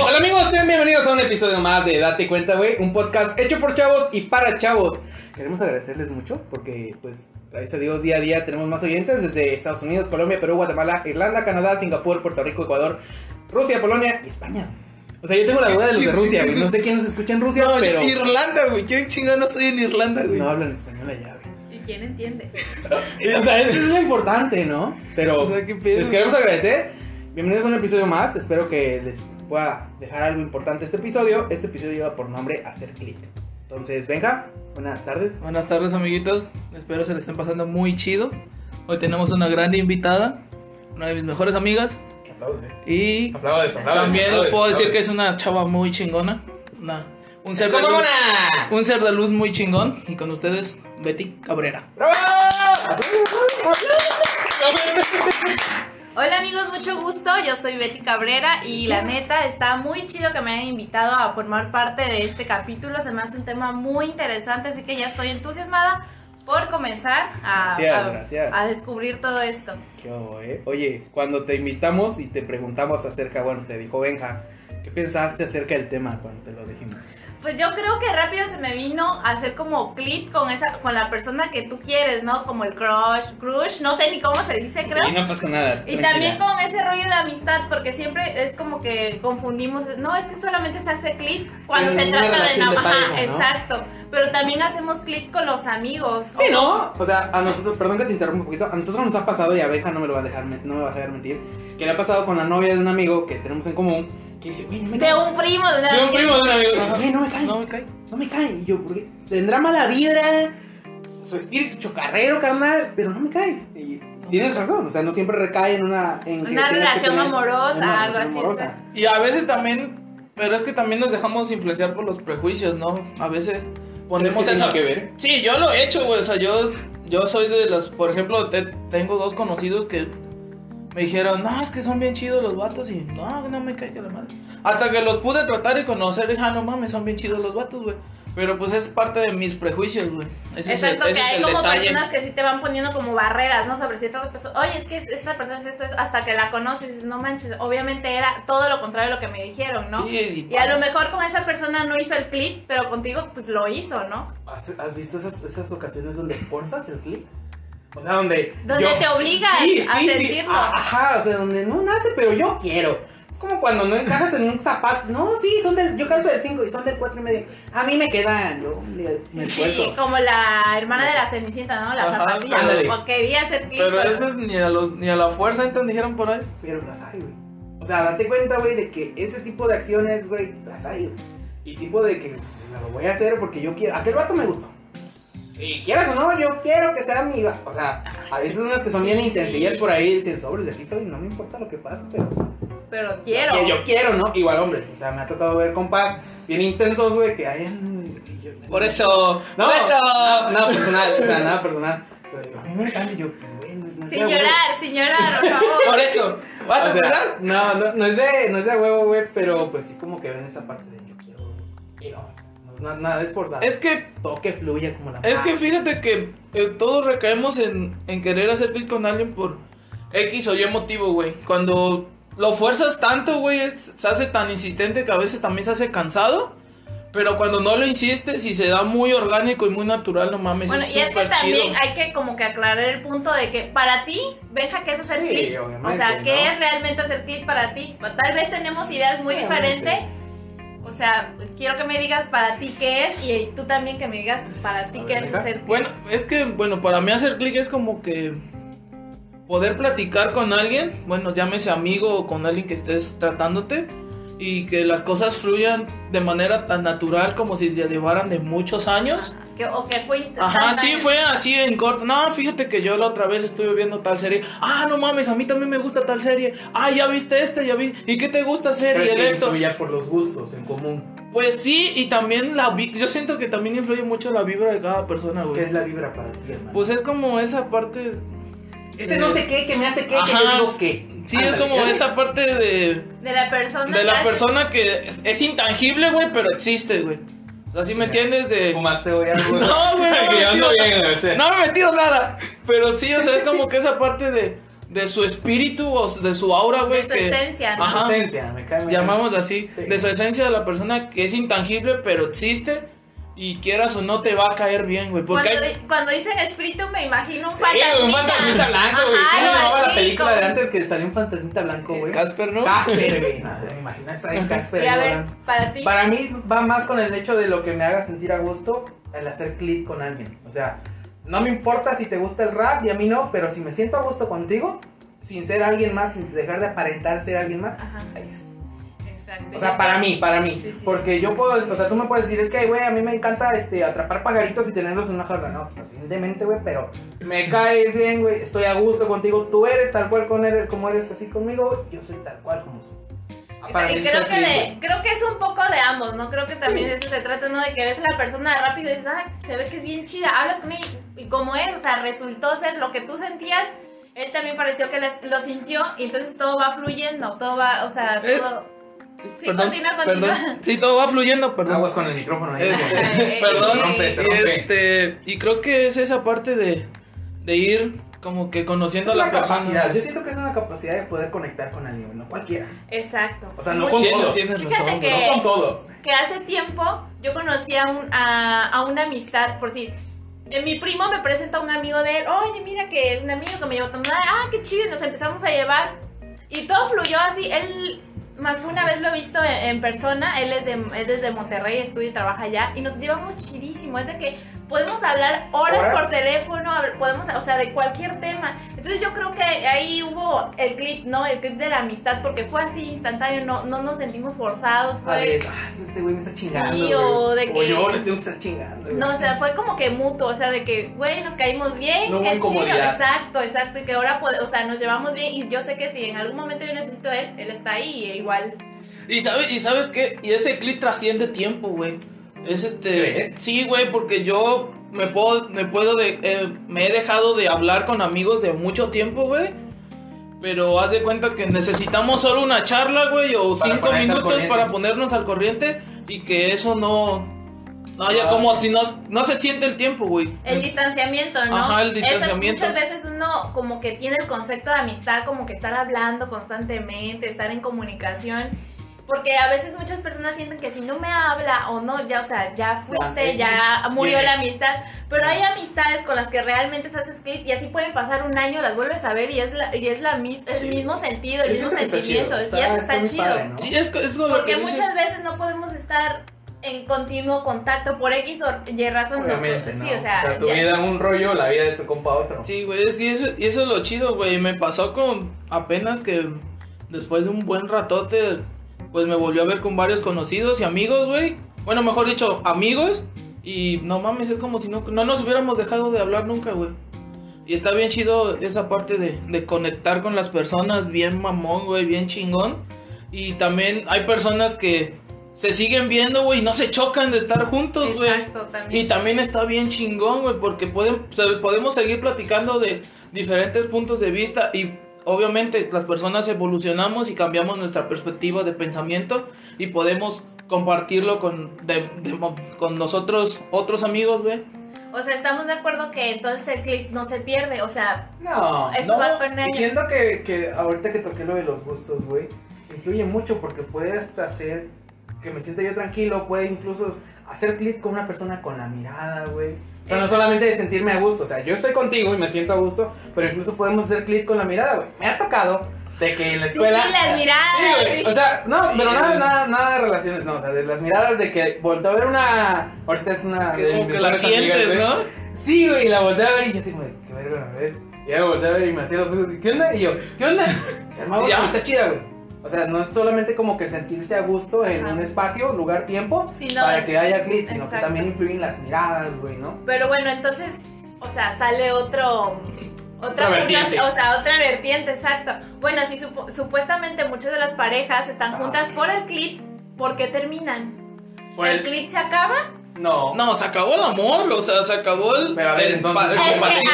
Hola amigos, sean bienvenidos a un episodio más de Date Cuenta, güey, un podcast hecho por chavos y para chavos. Queremos agradecerles mucho porque, pues, gracias a Dios, día a día tenemos más oyentes desde Estados Unidos, Colombia, Perú, Guatemala, Irlanda, Canadá, Singapur, Puerto Rico, Ecuador, Rusia, Polonia y España. O sea, yo tengo la duda de los de Rusia, güey. No sé quién nos escucha en Rusia, No, pero Irlanda, güey. ¿Quién chingado no soy en Irlanda, güey? no hablan español allá, güey. ¿Y quién entiende? O sea, eso es lo importante, ¿no? Pero O sea, ¿qué pedo? les queremos agradecer. Bienvenidos a un episodio más. Espero que les pueda dejar algo importante este episodio. Este episodio lleva por nombre Hacer Click. Entonces, venga, buenas tardes. Buenas tardes, amiguitos. Espero se le estén pasando muy chido. Hoy tenemos una grande invitada, una de mis mejores amigas. Y Aplaudes, también les puedo decir que es una chava muy chingona. Una, un, ser de luz, un ser de luz muy chingón. Y con ustedes, Betty Cabrera. Hola amigos, mucho gusto. Yo soy Betty Cabrera y la neta está muy chido que me hayan invitado a formar parte de este capítulo. Se me hace un tema muy interesante, así que ya estoy entusiasmada por comenzar a, Gracias, a- gracias. a descubrir todo esto. ¿Qué hubo, eh? Oye, cuando te invitamos y te preguntamos acerca, bueno, te dijo Benja, ¿qué pensaste acerca del tema cuando te lo dijimos? Pues yo creo que rápido se me vino a hacer como clip con esa con la persona que tú quieres, ¿no? Como el crush, crush, no sé ni cómo se dice, creo. Y no pasa nada. Y también con ese rollo de amistad, porque siempre es como que confundimos, no, es que solamente se hace clic cuando se trata de relación no, exacto. Pero también hacemos clic con los amigos. Sí, ¿o ¿no? O sea, a nosotros, perdón que te interrumpa un poquito, a nosotros nos ha pasado, y a Benja no me lo va a dejar, no me va a dejar mentir, que le ha pasado con la novia de un amigo que tenemos en común, que dice, güey, no me De cae". un primo, de De un primo de un amigo. Güey, no me cae. No me cae. No me cae. Y yo, porque tendrá mala vibra, su espíritu chocarrero, carnal, pero no me cae. Y tienes razón, o sea, no siempre recae en una. En que Una tienes que relación tener amorosa, una algo relación así, amorosa. exacto. Y a veces también, pero es que también nos dejamos influenciar por los prejuicios, ¿no? A veces ponemos ¿Crees que esa... tiene que ver? Sí, yo lo he hecho, güey. O sea, yo, yo soy de los. Por ejemplo, te- tengo dos conocidos que me dijeron, no, es que son bien chidos los vatos. Y no, no me cae que la madre. Hasta que los pude tratar y conocer, dije, ah, no mames, son bien chidos los vatos, güey. Pero pues es parte de mis prejuicios, güey. Ese es el- Exacto, ese que es hay el como detalle. personas que sí te van poniendo como barreras, ¿no? Sobre ciertas personas. Oye, es que esta persona es esto, es hasta que la conoces y dices, no manches, obviamente era todo lo contrario de lo que me dijeron, ¿no? Sí, y Y a lo mejor con esa persona no hizo el clip, pero contigo pues lo hizo, ¿no? ¿Has, has visto esas, esas ocasiones donde forzas el clip? O sea, donde. Donde te obliga a sentirlo. Ah, Ajá, o sea, donde no nace, pero yo quiero. Es como cuando no encajas en un zapato. No, sí, son del. Yo calzo del 5 y son del 4 y medio. A mí me quedan. Yo me, me Sí, esfuerzo. sí, como la hermana de la Cenicienta, ¿no? La Ajá, zapatilla. ándale. O quería hacer clip. Pero ni a, los, ni a la fuerza, entonces dijeron por ahí. Pero las hay, güey. O sea, date cuenta, güey, de que ese tipo de acciones, güey, las hay, güey. Y tipo de que pues, lo voy a hacer porque yo quiero. Aquel vato me gustó. Y quieras o no, yo quiero que sea mi. O sea, a veces unas que son bien Sí, intensillas sí. por ahí dicen sobres de aquí soy, no me importa lo que pase, pero. Pero quiero. Que yo quiero, ¿no? Igual, hombre. O sea, me ha tocado ver compas bien intensos, güey, que hay. Por eso, No, por eso. no, nada personal, o sea, nada personal. Pero digo, a mí me encanta yo, no, Sin llorar, sin llorar, por favor. Por eso. ¿Vas a O empezar? No, no, no es de, no es de huevo, güey, pero pues sí como que ven esa parte de yo quiero. Y no, o sea, no es na- nada de esforzado. Es que todo que fluya como la Es que fíjate que eh, todos recaemos en, en querer hacer clic con alguien por X o Y motivo, güey. Cuando lo fuerzas tanto, güey, es- se hace tan insistente que a veces también se hace cansado. Pero cuando no lo insistes y se da muy orgánico y muy natural, no mames, Bueno, es y es que chido. también hay que como que aclarar el punto de que para ti, Benja, ¿qué es hacer Sí, obviamente, O sea, ¿qué ¿no? es realmente hacer clip para ti? Tal vez tenemos ideas muy Obviamente. diferentes. O sea, quiero que me digas para ti qué es y tú también que me digas para ti qué ver, es hacer clip. Bueno, es que, bueno, para mí hacer clic es como que poder platicar con alguien, bueno, llámese amigo o con alguien que estés tratándote y que las cosas fluyan de manera tan natural como si se llevaran de muchos años. Ajá, que- o que fue Ajá, sí, fue así en corto. No, fíjate que yo la otra vez estuve viendo tal serie. Ah, no mames, a mí también me gusta tal serie. Ah, ya viste este, ya vi. ¿Y qué te gusta el que esto. influya por los gustos en común. Pues sí, y también la vi- yo siento que también influye mucho la vibra de cada persona, ¿Qué güey. es la vibra para ti, hermano? Pues es como esa parte. ese no sé qué, que me hace qué, que yo digo que. Sí, es como esa parte de. De la persona. De la persona que es, es intangible, güey, pero existe, güey. Así me entiendes de. ¿Fumaste hoy algo? No, güey, no, Que yo ando tío. bien, o sea. No me he metido nada. Pero sí, o sea, es como que esa parte de. de su espíritu o de su aura, güey. De su que- esencia, ¿no? Ajá. Su esencia, me cae me cae. Llamámoslo así, Sí. de su esencia de la persona que es intangible, pero existe y quieras o no te va a caer bien, güey. Porque Cuando, hay- di- cuando dicen espíritu me imagino un Sí, fantasmita. un fantasmita blanco, güey. Sí, llamaba la película de antes que salió un fantasmita blanco, güey. Casper, ¿no? Casper, güey. No, me imagino esa de Casper. Y a ver, para ti. Para mí va más con el hecho de lo que me haga sentir a gusto el hacer clic con alguien. O sea, no me importa si te gusta el rap y a mí no, pero si me siento a gusto contigo, sin ser alguien más, sin dejar de aparentar ser alguien más, Ajá, ahí es. Exacto. O sea, para mí, para mí. Sí, sí, porque yo puedo, o sea, tú me puedes decir, es que, güey, a mí me encanta este, atrapar pajaritos y tenerlos en una jaula. No, pues así demente, güey, pero me caes bien, güey, estoy a gusto contigo. Tú eres tal cual con como eres así conmigo, yo soy tal cual como soy. Y creo es que, de, creo que es un poco de ambos, ¿no? Creo que también de eso se trata, ¿no? De que ves a la persona rápido y dices, ah, se ve que es bien chida, hablas con ella y como él, o sea, resultó ser lo que tú sentías, él también pareció que les- lo sintió y entonces todo va fluyendo, todo va, o sea, Eh, Sí, continúa, continúa. perdón. Sí, todo va fluyendo, perdón. Aguas con el micrófono ahí. Este, perdón. se rompe, se y este, y creo que es esa parte de, de ir como que conociendo Es a la persona. capacidad, yo siento que es una capacidad de poder conectar con alguien, no cualquiera. Exacto. O sea, no con todos. tienes Fíjate razón, que-. No con todos. que hace tiempo yo conocí a, un- a, a una amistad, por si eh, mi primo me presenta a un amigo de él, oye, mira que un amigo que me llevó a tomar, ah, qué chido, y nos empezamos a llevar. Y todo fluyó así, él, más que una vez lo he visto en, persona, él es, de, es de Monterrey, estudia y trabaja allá, y nos llevamos chidísimo, es de que podemos hablar horas, ¿Horas? por teléfono, podemos, o sea, de cualquier tema. Entonces yo creo que ahí hubo el clip, ¿no? El clip de la amistad, porque fue así instantáneo, no, no nos sentimos forzados, fue... ver, ah, este güey me está chingando. Sí, o de que- yo le tengo que estar chingando. güey. No, o sea, fue como que mutuo, o sea, de que, güey, nos caímos bien, No qué chido, exacto, exacto, y que ahora, o sea, nos llevamos bien, y yo sé que si en algún momento yo necesito de él, él está ahí, y igual. Y sabes, y sabes qué, y ese clip trasciende tiempo, güey. Es este, ¿Crees? sí, güey, porque yo me puedo, me puedo de, eh, me he dejado de hablar con amigos de mucho tiempo, güey. Pero haz de cuenta que necesitamos solo una charla, güey, o Para cinco minutos para ponernos al corriente y que eso no, no haya Ah. como si no, no se siente el tiempo, güey. El distanciamiento, ¿no? Ajá, el Eso, distanciamiento. muchas veces uno como que tiene el concepto de amistad, como que estar hablando constantemente, estar en comunicación. Porque a veces muchas personas sienten que si no me habla o no, ya, o sea, ya fuiste, Ya, murió la amistad. Pero hay amistades con las que realmente se haces clip y así pueden pasar un año, las vuelves a ver y es, la, y es la mis- el Sí. mismo sentido, el mismo está sentimiento. y está- eso está chido. padre, ¿no? Sí, es, es lo Porque muchas veces no podemos estar en continuo contacto por X o Y razón. no, Obviamente, ¿no? Sí, o sea, tu ya- vida un rollo, la vida de tu compa otro. Sí, güey, es, y, eso, y eso es lo chido, güey. Me pasó con apenas que después de un buen ratote, pues me volvió a ver con varios conocidos y amigos, güey. Bueno, mejor dicho, amigos. Y no mames, es como si no, no nos hubiéramos dejado de hablar nunca, güey. Y está bien chido esa parte de, de conectar con las personas, bien mamón, güey, bien chingón. Y también hay personas que se siguen viendo, güey, y no se chocan de estar juntos, güey. Y también está bien chingón, güey, porque pueden, podemos seguir platicando de diferentes puntos de vista y obviamente las personas evolucionamos y cambiamos nuestra perspectiva de pensamiento y podemos compartirlo con, de- de- con nosotros, otros amigos, güey. O sea, estamos de acuerdo que entonces el clip no se pierde, o sea, No, Eso no, va siento que, que ahorita que toqué lo de los gustos, güey, influye mucho porque puede hasta hacer que me sienta yo tranquilo, puede incluso hacer clic con una persona con la mirada, güey. O sea, no solamente de sentirme a gusto, o sea, yo estoy contigo y me siento a gusto, pero incluso podemos hacer clic con la mirada, güey. Me ha tocado de que en la escuela... sí, las miradas. Sí, güey. O sea, no, Sí, pero nada, güey. nada, nada de relaciones, no. O sea, de las miradas de que volteo a ver una. Ahorita es una. Que de como mis que la amigas, sientes, güey. ¿no? Sí, güey, y la volteé a ver y yo así de, qué verga la ves. Y ya me volteé a ver y me hacía los ojos, ¿qué onda? Y yo, ¿qué onda? Se armaba, está chida, güey. O sea, no es solamente como que sentirse a gusto en Ajá. un espacio, lugar, tiempo, Sí, no, para que haya clic, sino que también influyen las miradas, güey, ¿no? Pero bueno, entonces, o sea, sale otro. Otra, Otra o sea, otra vertiente, exacto. Bueno, sí, supo- supuestamente muchas de las parejas están Ah. juntas por el clip, ¿por qué terminan? Pues, ¿El clip se acaba? No. No, se acabó el amor, o sea, se acabó el... Pero a ver, el entonces, el Es que compartir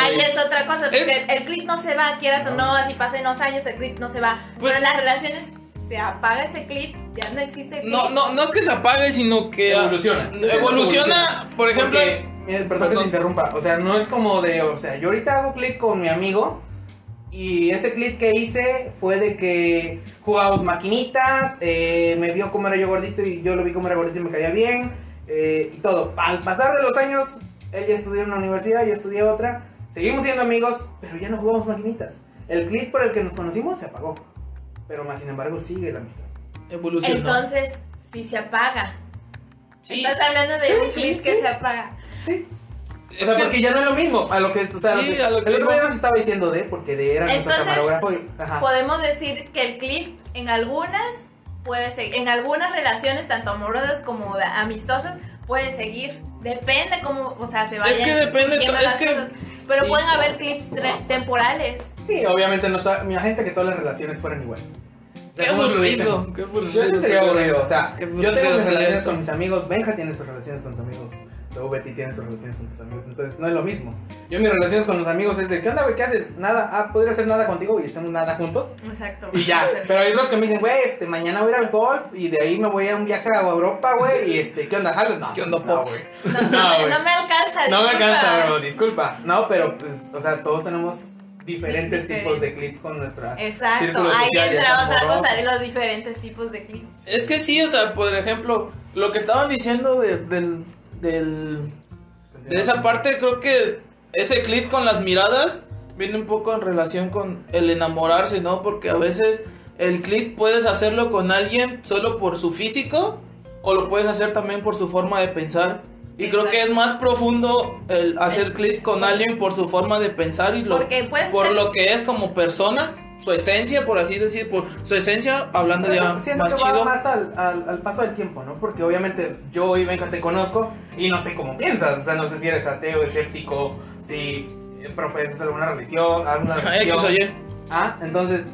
ahí, es otra cosa, porque Es- el clip no se va, quieras o no, así pasen unos años, el clip no se va. Pues- Pero las relaciones se apaga ese clip, ya no existe el clip. No, no, no es que se apague, sino que... Evoluciona. Evoluciona, por ejemplo... Porque, mira, perdón, que te interrumpa. O sea, no es como de, o sea, yo ahorita hago clic con mi amigo Y ese clip que hice fue de que jugábamos maquinitas, eh, me vio cómo era yo gordito y yo lo vi cómo era gordito y me caía bien, eh, y todo. Al pasar de los años, ella estudió en una universidad, yo estudié otra, seguimos siendo amigos, pero ya no jugamos maquinitas. El clip por el que nos conocimos se apagó, pero más sin embargo sigue la amistad. Evolucionó. Entonces, si se apaga. Sí. Estás hablando de Sí, un sí, clip que sí. se apaga. Sí. O sea, que- porque ya no es lo mismo a lo que, o sea, Sí, lo que- a lo que el otro día nos estaba diciendo de, porque de era nuestro Entonces, camarógrafo y, ajá. Podemos decir que el clip en algunas puede seguir, en algunas relaciones, tanto amorosas como amistosas, puede seguir. Depende cómo, o sea, se vayan que depende, surgiendo es las que- cosas. Pero sí, pueden haber clips temporales. Sí, obviamente no toda, mi gente que todas las relaciones fueran iguales. Qué ¿cómo lo aburrido, qué aburrido Yo aburrido, o sea, yo tengo mis relaciones con mis amigos, Benja tiene sus relaciones con sus amigos, luego Betty tiene sus relaciones con sus amigos, entonces no es lo mismo. Yo mis relaciones con los amigos es de, ¿qué onda, güey? ¿Qué haces? Nada, ah, podría hacer nada contigo y estamos nada juntos. Exacto. Y ya, pero hay otros que me dicen, güey, este, mañana voy a ir al golf y de ahí me voy a un viaje a Europa, güey, y este, ¿qué onda, Jalos? No, ¿Qué onda, Pops? No, no No, me, güey. no me alcanza. No me alcanza, bro, disculpa. No, pero pues, o sea, todos tenemos diferentes Diferente. tipos de clips con nuestra Exacto, ahí entra otra amoroso. cosa de los diferentes tipos de clips. Es que sí, o sea, por ejemplo, lo que estaban diciendo de, del, del, de esa parte, creo que ese clip con las miradas viene un poco en relación con el enamorarse, ¿no? Porque a veces el clip puedes hacerlo con alguien solo por su físico o lo puedes hacer también por su forma de pensar. Y creo que es más profundo el hacer clip con alguien por su forma de pensar y lo, por ser- lo que es como persona, su esencia, por así decir, por su esencia, hablando Pero ya siento más que va chido. más al, al, al paso del tiempo, ¿no? Porque obviamente yo y Benja te conozco y no sé cómo piensas. O sea, no sé si eres ateo, escéptico, si eh, profetas alguna religión, alguna religión. X o Y. Ah, entonces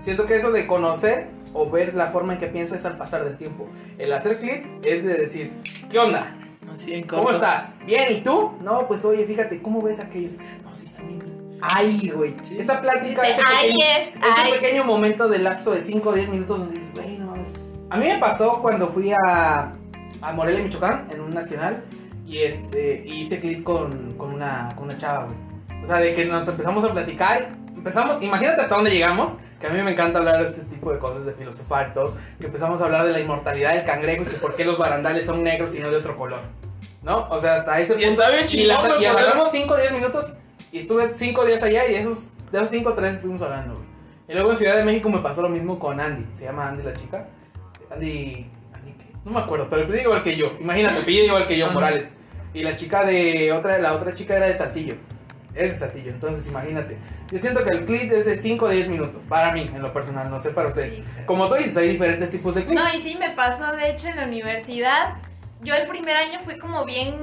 siento que eso de conocer o ver la forma en que piensas es al pasar del tiempo. El hacer clip es de decir, ¿qué onda? Así en ¿Cómo estás? ¿Bien? ¿Y tú? No, pues oye, fíjate, ¿cómo ves aquellos? No, sí, están bien. Ay, güey. Sí. Esa plática, Dice, ese "Ay, pequeño, es, ese ay". pequeño momento de lapso de 5 o 10 minutos donde dices, güey, no mames. A mí me pasó cuando fui a, a Morelia, Michoacán, en un nacional, y este y hice clip con, con, una, con una chava, güey. O sea, de que nos empezamos a platicar, empezamos, imagínate hasta dónde llegamos, que a mí me encanta hablar de este tipo de cosas, de filosofar y todo, que empezamos a hablar de la inmortalidad del cangrejo y que por qué los barandales son negros y no de otro color. ¿No? O sea, hasta ese Y está bien y, chingón, la- güey, y agarramos 5 o 10 minutos y estuve 5 días allá y esos, de esos 5 o 3 estuvimos hablando, güey. Y luego en Ciudad de México me pasó lo mismo con Andy. Se llama Andy la chica. Andy. Andy ¿qué? No me acuerdo, pero pide igual que yo. Imagínate, pide igual que yo. Morales. Y la chica de. otra La otra chica era de Saltillo. Es de Saltillo, entonces imagínate. Yo siento que el clip es de 5 o 10 minutos. Para mí, en lo personal, no sé para ustedes. Sí. Como tú dices, hay diferentes tipos de clips. No, y sí me pasó, de hecho, en la universidad. Yo el primer año fui como bien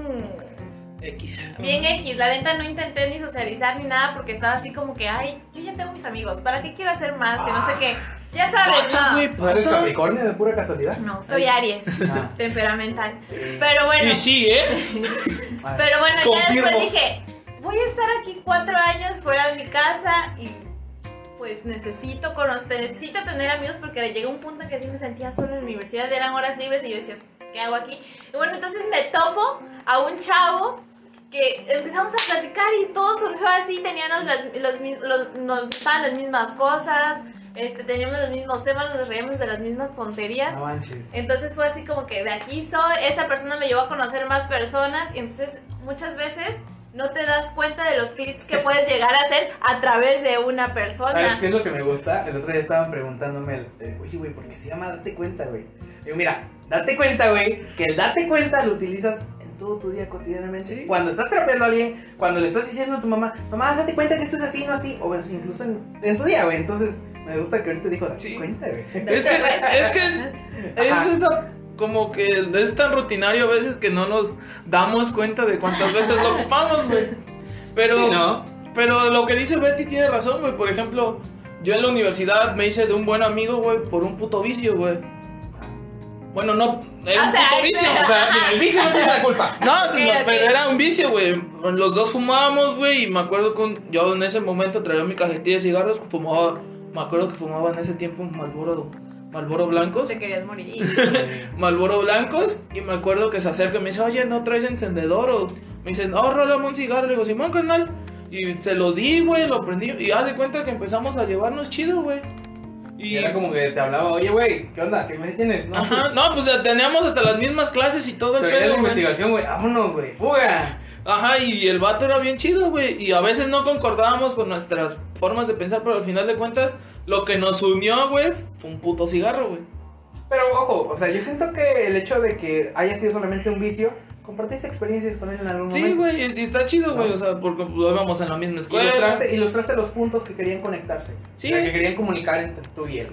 X. Bien X, la neta no intenté ni socializar ni nada porque estaba así como que, ay, yo ya tengo mis amigos, ¿para qué quiero hacer más? Que no sé qué. Ya sabes, Pasa, no. güey, ¿No eres. Capricornio de pura casualidad? No, soy Aries, Ah. temperamental. Sí. Pero bueno, Y sí, ¿eh? Pero bueno, ya después dije, voy a estar aquí cuatro años fuera de mi casa y pues necesito conocer, necesito tener amigos porque llegué a un punto en que sí me sentía solo en la universidad, eran horas libres y yo decía, ¿qué hago aquí? Y bueno, entonces me topo a un chavo que empezamos a platicar y todo surgió así, teníamos las, los, nos gustaban las mismas cosas, este, teníamos los mismos temas, nos reíamos de las mismas tonterías. No. Entonces fue así como que de aquí soy, esa persona me llevó a conocer más personas y entonces muchas veces no te das cuenta de los clics que puedes llegar a hacer a través de una persona. ¿Sabes qué es lo que me gusta? El otro día estaban preguntándome, eh, oye, güey, ¿por qué se llama Date Cuenta, güey? Digo, mira, date cuenta, güey, que el date cuenta lo utilizas en todo tu día cotidianamente. Sí. Cuando estás terapeando a alguien, cuando le estás diciendo a tu mamá, mamá, date cuenta que esto es así, no así, o bueno, sí, incluso en, en tu día, güey. Entonces, me gusta que ahorita dijo, date Sí. cuenta, güey. Es que, es que es esa como que es tan rutinario a veces que no nos damos cuenta de cuántas veces lo ocupamos, güey. Pero, Sí, ¿no? pero lo que dice Betty tiene razón, güey. Por ejemplo, yo en la universidad me hice de un buen amigo, güey, por un puto vicio, güey. Bueno, no, era O un sea, puto vicio. O sea, El vicio no tiene la culpa. no, pero era un vicio, güey. Los dos fumábamos, güey, y me acuerdo que un- yo en ese momento traía mi cajetilla de cigarros, fumaba, me acuerdo que fumaba en ese tiempo Malboro, Malboro blancos. Te querías morir. Malboro blancos y me acuerdo que se acerca y me dice, oye, ¿no traes encendedor? O me dicen, oh, rólame un cigarro. Le digo, Simón, carnal. Y se lo di, güey, lo aprendí. Y haz de cuenta que empezamos a llevarnos chido, güey. Y era como que te hablaba, oye, güey, ¿qué onda? ¿Qué me tienes? No, Ajá, no, pues ya teníamos hasta las mismas clases y todo el Pero pedo, la investigación, güey, vámonos, güey, fuga. Ajá, y el vato era bien chido, güey. Y a veces no concordábamos con nuestras formas de pensar, pero al final de cuentas, lo que nos unió, güey, fue un puto cigarro, güey. Pero ojo, o sea, yo siento que el hecho de que haya sido solamente un vicio, compartiste experiencias con él en algún Sí, momento. güey, y está chido, güey. No. O sea, porque íbamos en la misma escuela. Ilustraste, ilustraste los puntos que querían conectarse. Sí. O sea, que querían comunicar entre tú y él.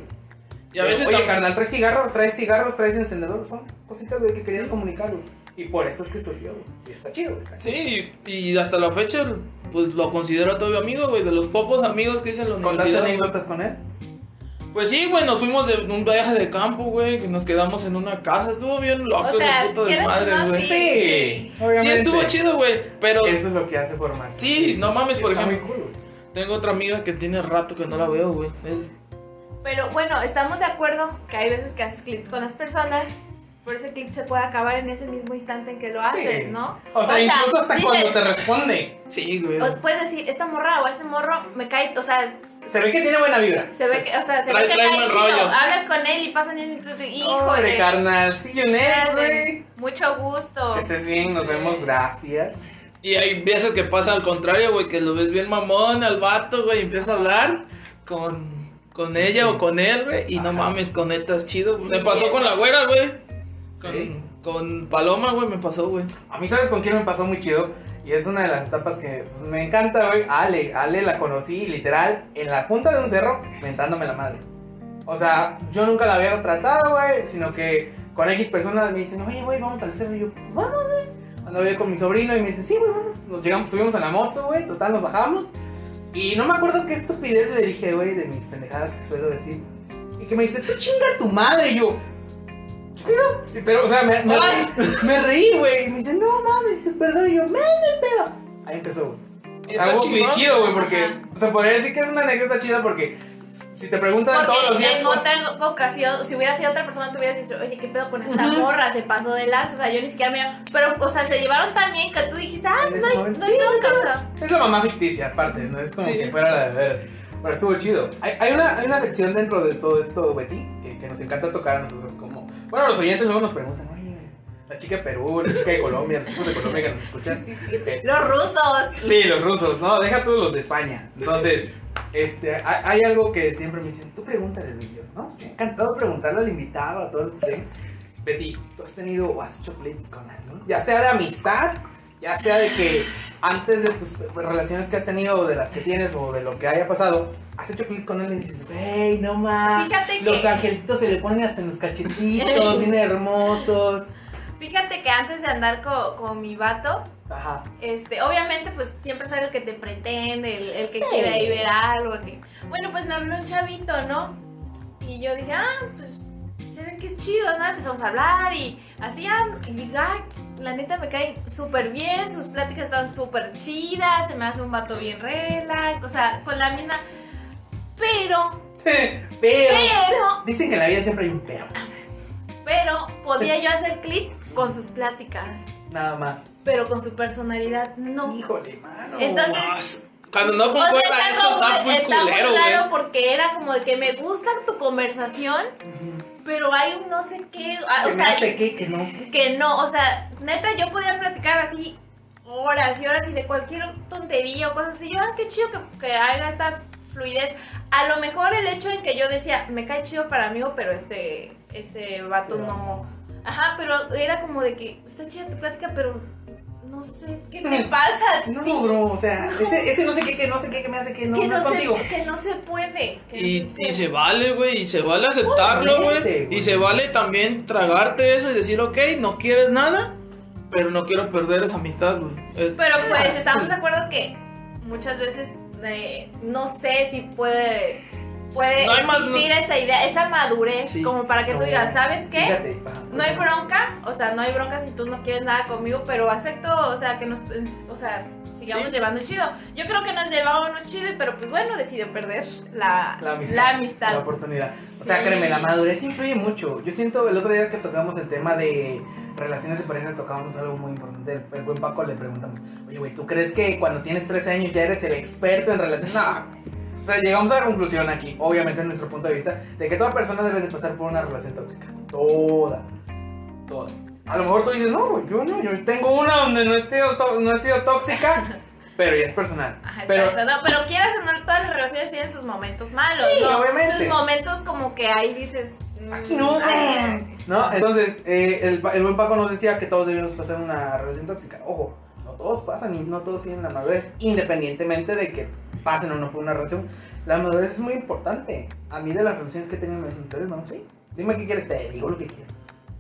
Y a veces Oye, carnal, traes cigarros, traes cigarros, traes encendedor. Son cositas, güey, que querían Sí. comunicar, güey. Y por eso es que surgió, güey. Y está chido, güey. está chido. Sí, y hasta la fecha, pues lo considero todavía amigo, güey. De los pocos amigos que hice en la ¿Contaste universidad. anécdotas con él? Pues sí, güey, nos fuimos de un viaje de campo, güey. Que nos quedamos en una casa. Estuvo bien loco O sea, ese puto ¿quieres desmadre, güey. Sí. Sí, Sí, obviamente. estuvo chido, güey. Pero Eso es lo que hace formarse. Sí, no mames, por ejemplo. cool, tengo otra amiga que tiene rato que no la veo, güey. Es- Pero bueno, estamos de acuerdo que hay veces que haces clic con las personas, pero ese clic se puede acabar en ese mismo instante en que lo Sí. haces, ¿no? O sea, incluso hasta dices- cuando te responde. Sí, güey. o puedes decir, esta morra o este morro me cae, o sea, Se ve que tiene buena vibra. se ve que, o sea, se Trae- ve que trae cae chido. rollo. Hablas con él y pasan 10 minutos de hijo Híjole, de carnal. Sí, güey. Mucho gusto. Que estés bien, nos vemos, gracias. Y hay veces que pasa al contrario, güey, que lo ves bien mamón al vato, güey, y empieza a hablar con, con ella o con él, güey, y no mames, con neta es chido. Sí, me pasó con la güera, güey. Con, Sí. con Paloma, güey, me pasó, güey. A mí, ¿sabes con quién me pasó muy chido? Y es una de las etapas que me encanta, güey. Ale, Ale la conocí literal en la punta de un cerro, mentándome la madre. O sea, yo nunca la había tratado, güey, sino que con X personas me dicen, oye, güey, vamos al cerro. Y yo, "Pues, vamos, güey. Andaba yo con mi sobrino y me dice, sí, güey, vamos. Nos llegamos, subimos a la moto, güey, total, nos bajamos. Y no me acuerdo qué estupidez le dije, güey, de mis pendejadas que suelo decir. Y que me dice, tú chinga a tu madre. Y yo. Pero, o sea, me, me reí, me reí, güey. Y me dice, no mames, dice, perdón. Y yo, me, me pedo. Ahí empezó, güey. Está chido, güey, porque, o sea, podría decir que es una anécdota chida porque si te preguntan todos los Porque días. en otra ocasión, si hubiera sido otra persona, te hubieras dicho, oye, ¿qué pedo con esta morra? Se pasó de lanza, o sea, yo ni siquiera me... Pero, o sea, se llevaron tan bien que tú dijiste, ah, no no sí, no, sea. Es la mamá ficticia, aparte, no es como Sí. que fuera la de veras. Pero estuvo chido. Hay, hay una, hay una sección dentro de todo esto, Betty, que, que nos encanta tocar a nosotros como... Bueno, los oyentes luego nos preguntan, oye, la chica de Perú, la chica de Colombia, los chicos de Colombia que nos escuchan. este, Los rusos. Sí, los rusos, no, deja tú los de España. Entonces, este, hay, hay algo que siempre me dicen, tú pregúntales, yo, ¿no? Me ha encantado preguntarle al invitado, a todos los que. Betty, ¿tú has tenido o has hecho plates con alguien? Ya sea de amistad, ya sea de que antes de tus relaciones que has tenido, o de las que tienes, o de lo que haya pasado, has hecho plates con él y dices, güey, no más. Fíjate que- Los angelitos se le ponen hasta en los cachetitos, bien hermosos. Fíjate que antes de andar co- con, mi vato, Ajá. este, obviamente, pues siempre sabes el que te pretende, el, el que Sí. quiere ahí ver algo. Que... Bueno, pues me habló un chavito, ¿no? Y yo dije, ah, pues se ve que es chido, ¿no? Empezamos a hablar y así, ah, y dije, la neta me cae súper bien, sus pláticas están súper chidas, se me hace un vato bien relax, o sea, con la misma. Pero, Pero, pero, dicen que en la vida siempre hay un pero. pero, podía yo hacer clip con sus pláticas, Nada más. pero con su personalidad no. Híjole, mano. Entonces, Más. Cuando no O sea, concuerda está eso, como- está muy está muy culero, raro porque era como de que me gusta tu conversación, pero hay un no sé qué, ah, o me sea, hace que, que no. que no, o sea, neta yo podía platicar así horas y horas y de cualquier tontería o cosas así. Yo, ah, qué chido que, que haga esta fluidez. A lo mejor el hecho en que yo decía, me cae chido para mí, pero este, este vato no. Ajá, pero era como de que está chida tu plática, pero no sé qué te pasa a ti. No, bro, o sea, ese, ese no sé qué, que no sé qué, que me hace que no, que, no, no es contigo. se, que no se puede. que Y, no se y se vale, güey, y se vale aceptarlo, güey. Y se vale también tragarte eso y decir, ok, no quieres nada, pero no quiero perder esa amistad, güey. Pero pues estamos de acuerdo que muchas veces eh, no sé si puede puede No más- existir esa idea, esa madurez Sí. como para que tú digas, ¿sabes qué? Fíjate, No hay bronca, o sea, no hay bronca si tú no quieres nada conmigo, pero acepto, o sea, que nos, o sea, sigamos Sí. llevando chido. Yo creo que nos llevábamos chido, pero pues bueno, decidió perder la, La amistad. la amistad. La oportunidad. O sea, créeme, la madurez influye mucho. Yo siento el otro día que tocamos el tema de relaciones de pareja, tocábamos algo muy importante. El, el buen Paco le preguntamos, oye, güey, ¿tú crees que cuando tienes 13 años ya eres el experto en relaciones? No. O sea, llegamos a la conclusión aquí, obviamente en nuestro punto de vista, de que toda persona debe de pasar por una relación tóxica. Toda. Toda. A lo mejor tú dices, no, güey, yo no, yo tengo una donde no he sido, no he sido tóxica, pero ya es personal. Ajá, pero exacto, no, pero quieras o no, todas las relaciones tienen sus momentos malos, Sí, ¿no? obviamente. Sus momentos como que ahí dices... mm, Aquí no. ay, ¿No? Entonces, eh, el, el buen Paco nos decía que todos debemos pasar una relación tóxica. Ojo, no todos pasan y no todos tienen la madurez, independientemente de que pasen o no por una relación. La madurez es muy importante. A mí de las relaciones que he tenido en mis anteriores, no, sí. Dime qué quieres, te digo lo que quiero.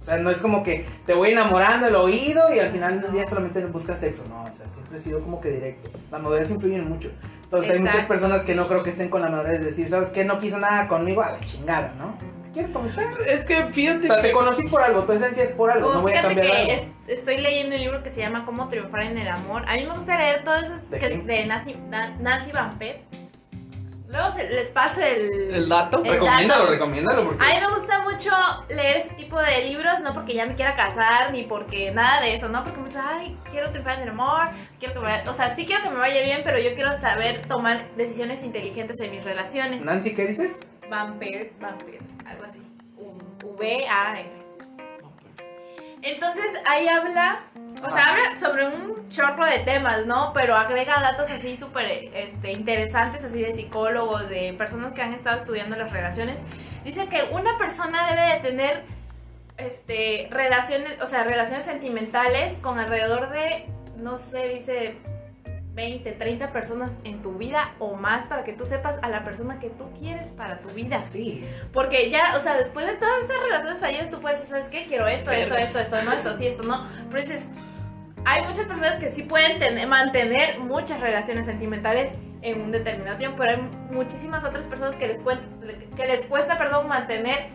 O sea, no es como que te voy enamorando el oído y al final del día solamente buscas sexo. No, o sea, siempre he sido como que directo. La madurez influye mucho. Entonces hay muchas Exacto. personas que no creo que estén con la madurez de decir, ¿sabes qué? No quiso nada conmigo a la chingada, ¿no? Quiero usted. Es que O fíjate sea, te conocí por algo, tu esencia es por algo, Como no voy a fíjate cambiar que algo. es- estoy leyendo un libro que se llama Cómo triunfar en el amor. A mí me gusta leer todos esos ¿De que es de Nancy, Na- Nancy Van. Luego se- les paso el... El dato. el Recomiéndalo, dato. recomiéndalo porque... A mí me gusta mucho leer ese tipo de libros, no porque ya me quiera casar, ni porque nada de eso, ¿no? Porque muchos, ay, quiero triunfar en el amor, quiero que me vaya... O sea, sí quiero que me vaya bien, pero yo quiero saber tomar decisiones inteligentes en mis relaciones. Nancy, ¿qué dices? Van Pelt, algo así. V-A-R. Entonces ahí habla, o sea, habla sobre un chorro de temas, ¿no? Pero agrega datos así súper este, interesantes, así de psicólogos, de personas que han estado estudiando las relaciones. Dice que una persona debe de tener este, relaciones, o sea, relaciones sentimentales con alrededor de, no sé, dice 20, 30 personas en tu vida o más para que tú sepas a la persona que tú quieres para tu vida. Sí. Porque ya, o sea, después de todas esas relaciones fallidas, tú puedes decir, ¿sabes qué? Quiero esto, esto, esto, esto, no, esto, sí, esto, no. Pero dices, hay muchas personas que sí pueden tener- mantener muchas relaciones sentimentales en un determinado tiempo, pero hay muchísimas otras personas que les, cuen- que les cuesta, perdón, mantener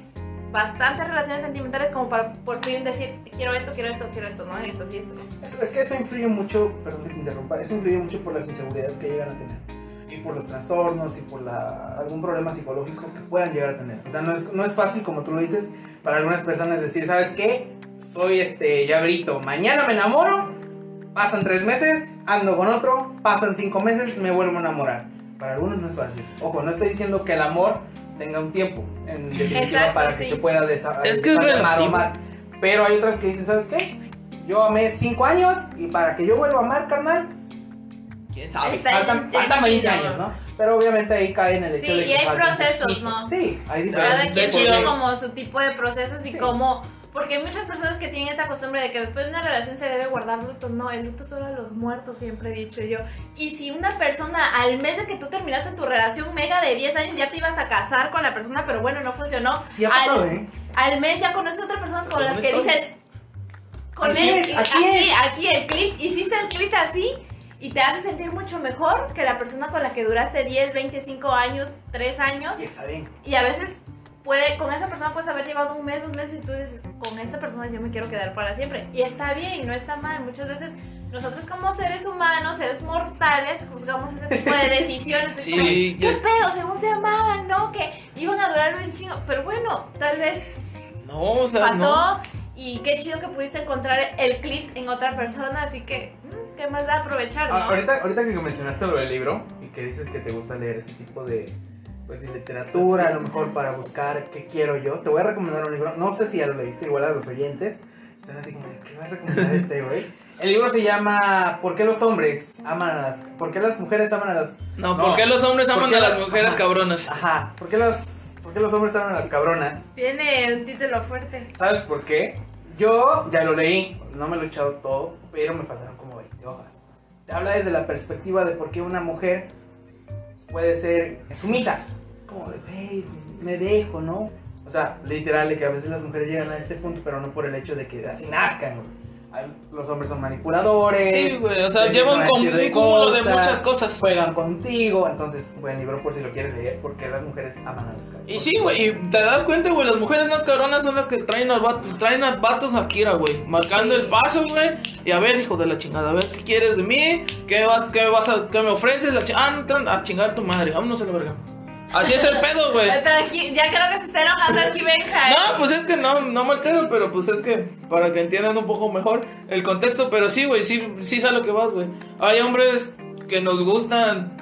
bastantes relaciones sentimentales como para por fin decir, quiero esto, quiero esto, quiero esto, ¿no? Esto, sí, esto. Es, es que eso influye mucho, perdón que te interrumpa, eso influye mucho por las inseguridades que llegan a tener. Y por los trastornos y por la, algún problema psicológico que puedan llegar a tener. O sea, no es, no es fácil, como tú lo dices, para algunas personas decir, ¿sabes qué? Soy este llaverito, mañana me enamoro, pasan tres meses, ando con otro, pasan cinco meses, me vuelvo a enamorar. Para algunos no es fácil. Ojo, no estoy diciendo que el amor tenga un tiempo en definitiva Exacto, para que sí. se pueda desa- Es que es relativo. Pero hay otras que dicen, ¿sabes qué? Yo amé 5 años y para que yo vuelva a amar, carnal, ¿Quién sabe? Está faltan, faltan en 20 chino. años, ¿no? Pero obviamente ahí cae en el hecho Sí, de y que hay faltan procesos, ¿no? Sí, hay Cada diferentes. de quien tiene como su tipo de procesos y Sí. como... Porque hay muchas personas que tienen esta costumbre de que después de una relación se debe guardar luto. No, el luto solo a los muertos, siempre he dicho yo. Y si una persona al mes de que tú terminaste tu relación mega de 10 años ya te ibas a casar con la persona, pero bueno, no funcionó. Sí ha pasado, al, ¿eh? al mes ya conoces a otras personas con las ¿Dónde que estoy? dices... Con Así él, es, aquí así, es. aquí el clip, hiciste el clip así y te hace sentir mucho mejor que la persona con la que duraste 10, 25 años, 3 años. Ya saben. Y a veces puede, con esa persona puedes haber llevado un mes, dos meses y tú dices, con esta persona yo me quiero quedar para siempre. Y está bien, no está mal. Muchas veces nosotros como seres humanos, seres mortales, juzgamos ese tipo de decisiones. Sí, Decimos, ¿Qué pedo? Según se amaban, ¿no? Que iban a durar un chingo. Pero bueno, tal vez No, o sea, pasó no. y qué chido que pudiste encontrar el clip en otra persona. Así que, mm, ¿qué más da aprovechar, no? Ah, ahorita, ahorita que mencionaste lo del libro y que dices que te gusta leer ese tipo de, pues, de literatura, a lo mejor para buscar qué quiero yo, te voy a recomendar un libro. No sé si ya lo leíste, igual a los oyentes. Están así como, ¿qué va a recomendar este, güey? El libro se llama ¿Por qué los hombres aman a las... ¿Por qué las mujeres aman a las... No, ¿por qué los hombres ¿Por aman a las la- mujeres Ajá. cabronas? Ajá, ¿por qué los, ¿por qué los hombres aman a las cabronas? Tiene un título fuerte. ¿Sabes por qué? Yo ya lo leí, no me lo he echado todo, pero me faltaron como 20 hojas. Te habla desde la perspectiva de por qué una mujer puede ser sumisa. Como de, "Hey, pues, me dejo, ¿no? O sea, literal, de que a veces las mujeres llegan a este punto, pero no por el hecho de que así nazcan, güey. los hombres son manipuladores. Sí, güey, o sea, llevan a con decir de un cúmulo de muchas cosas. Juegan contigo, entonces, buen libro por si lo quieres leer, porque las mujeres aman a los cabrones. Y sí, güey, y te das cuenta, güey, las mujeres más cabronas son las que traen a, traen a vatos a Kira, güey. Marcando Sí. el paso, güey. Y a ver, hijo de la chingada, a ver, ¿qué quieres de mí? ¿Qué vas, qué vas a, qué me ofreces? La ah, no, a chingar tu madre, vámonos a la verga. Así es el pedo, güey. Ya creo que se está enojando aquí Benja. ¿eh? No, pues es que no, no me altero, pero pues es que para que entiendan un poco mejor el contexto, pero sí, güey, sí, sí sé a lo que vas, güey. Hay hombres que nos gustan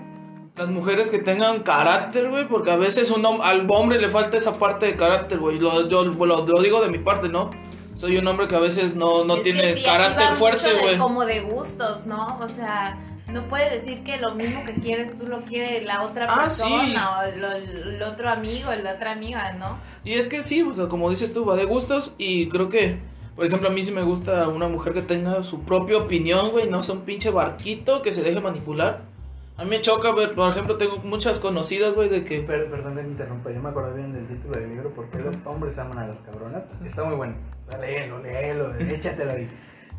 las mujeres que tengan carácter, güey, porque a veces un hom- al hombre le falta esa parte de carácter, güey. Lo, yo lo, lo digo de mi parte, ¿no? Soy un hombre que a veces no, no Es tiene sí, carácter fuerte, güey. Como de gustos, ¿no? O sea, no puedes decir que lo mismo que quieres tú lo quiere la otra Ah, persona sí. o el, el otro amigo, la otra amiga, ¿no? Y es que sí, o sea, como dices tú, va de gustos y creo que, por ejemplo, a mí sí me gusta una mujer que tenga su propia opinión, güey, no sea un pinche barquito que se deje manipular. A mí me choca ver, por ejemplo, tengo muchas conocidas, güey, de que... Per- perdón que te interrumpa, yo me acordé bien del título del libro, ¿Por qué los hombres aman a las cabronas? Está muy bueno. O sea, léelo, léelo, échatelo ahí.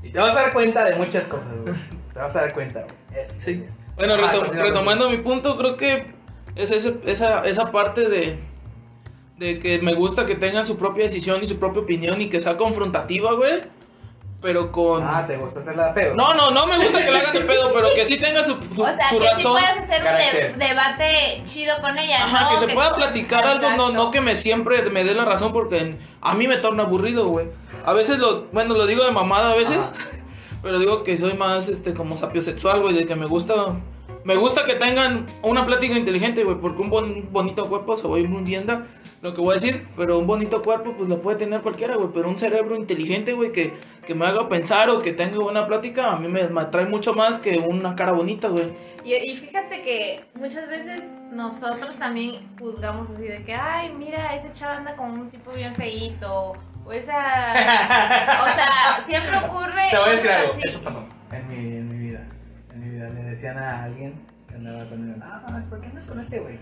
Y te vas a dar cuenta de muchas cosas, güey. Te vas a dar cuenta, güey. Sí. Bueno, Ah, retom- retomando mi punto, creo que es ese- esa, esa parte de, de que me gusta que tengan su propia decisión y su propia opinión y que sea confrontativa, güey. Pero con... Ah, te gusta hacerla de pedo. No, no, no me gusta que le hagan de pedo, pero que sí tenga su, su, o sea, su que sí razón. puedas hacer un de- debate chido con ella, Ajá, ¿no? que se pueda platicar algo, no, no que me siempre me dé la razón porque a mí me torna aburrido, güey. A veces lo, bueno, lo digo de mamada a veces, pero digo que soy más, este, como sapiosexual, güey, de que me gusta, me gusta que tengan una plática inteligente, güey, porque un bon- bonito cuerpo se va a ir muy bien, da, lo que voy a decir, pero un bonito cuerpo, pues lo puede tener cualquiera, güey, pero un cerebro inteligente, güey, que, que me haga pensar o que tenga buena plática, a mí me, me atrae mucho más que una cara bonita, güey. Y, y fíjate que muchas veces nosotros también juzgamos así de que, ay, mira, ese chavo anda con un tipo bien feíto. O esa. o sea, siempre ocurre. Te voy a decir algo, así. eso pasó en mi, en mi vida. En mi vida le decían a alguien que andaba con él, no, no, ¿por qué andas con ese güey?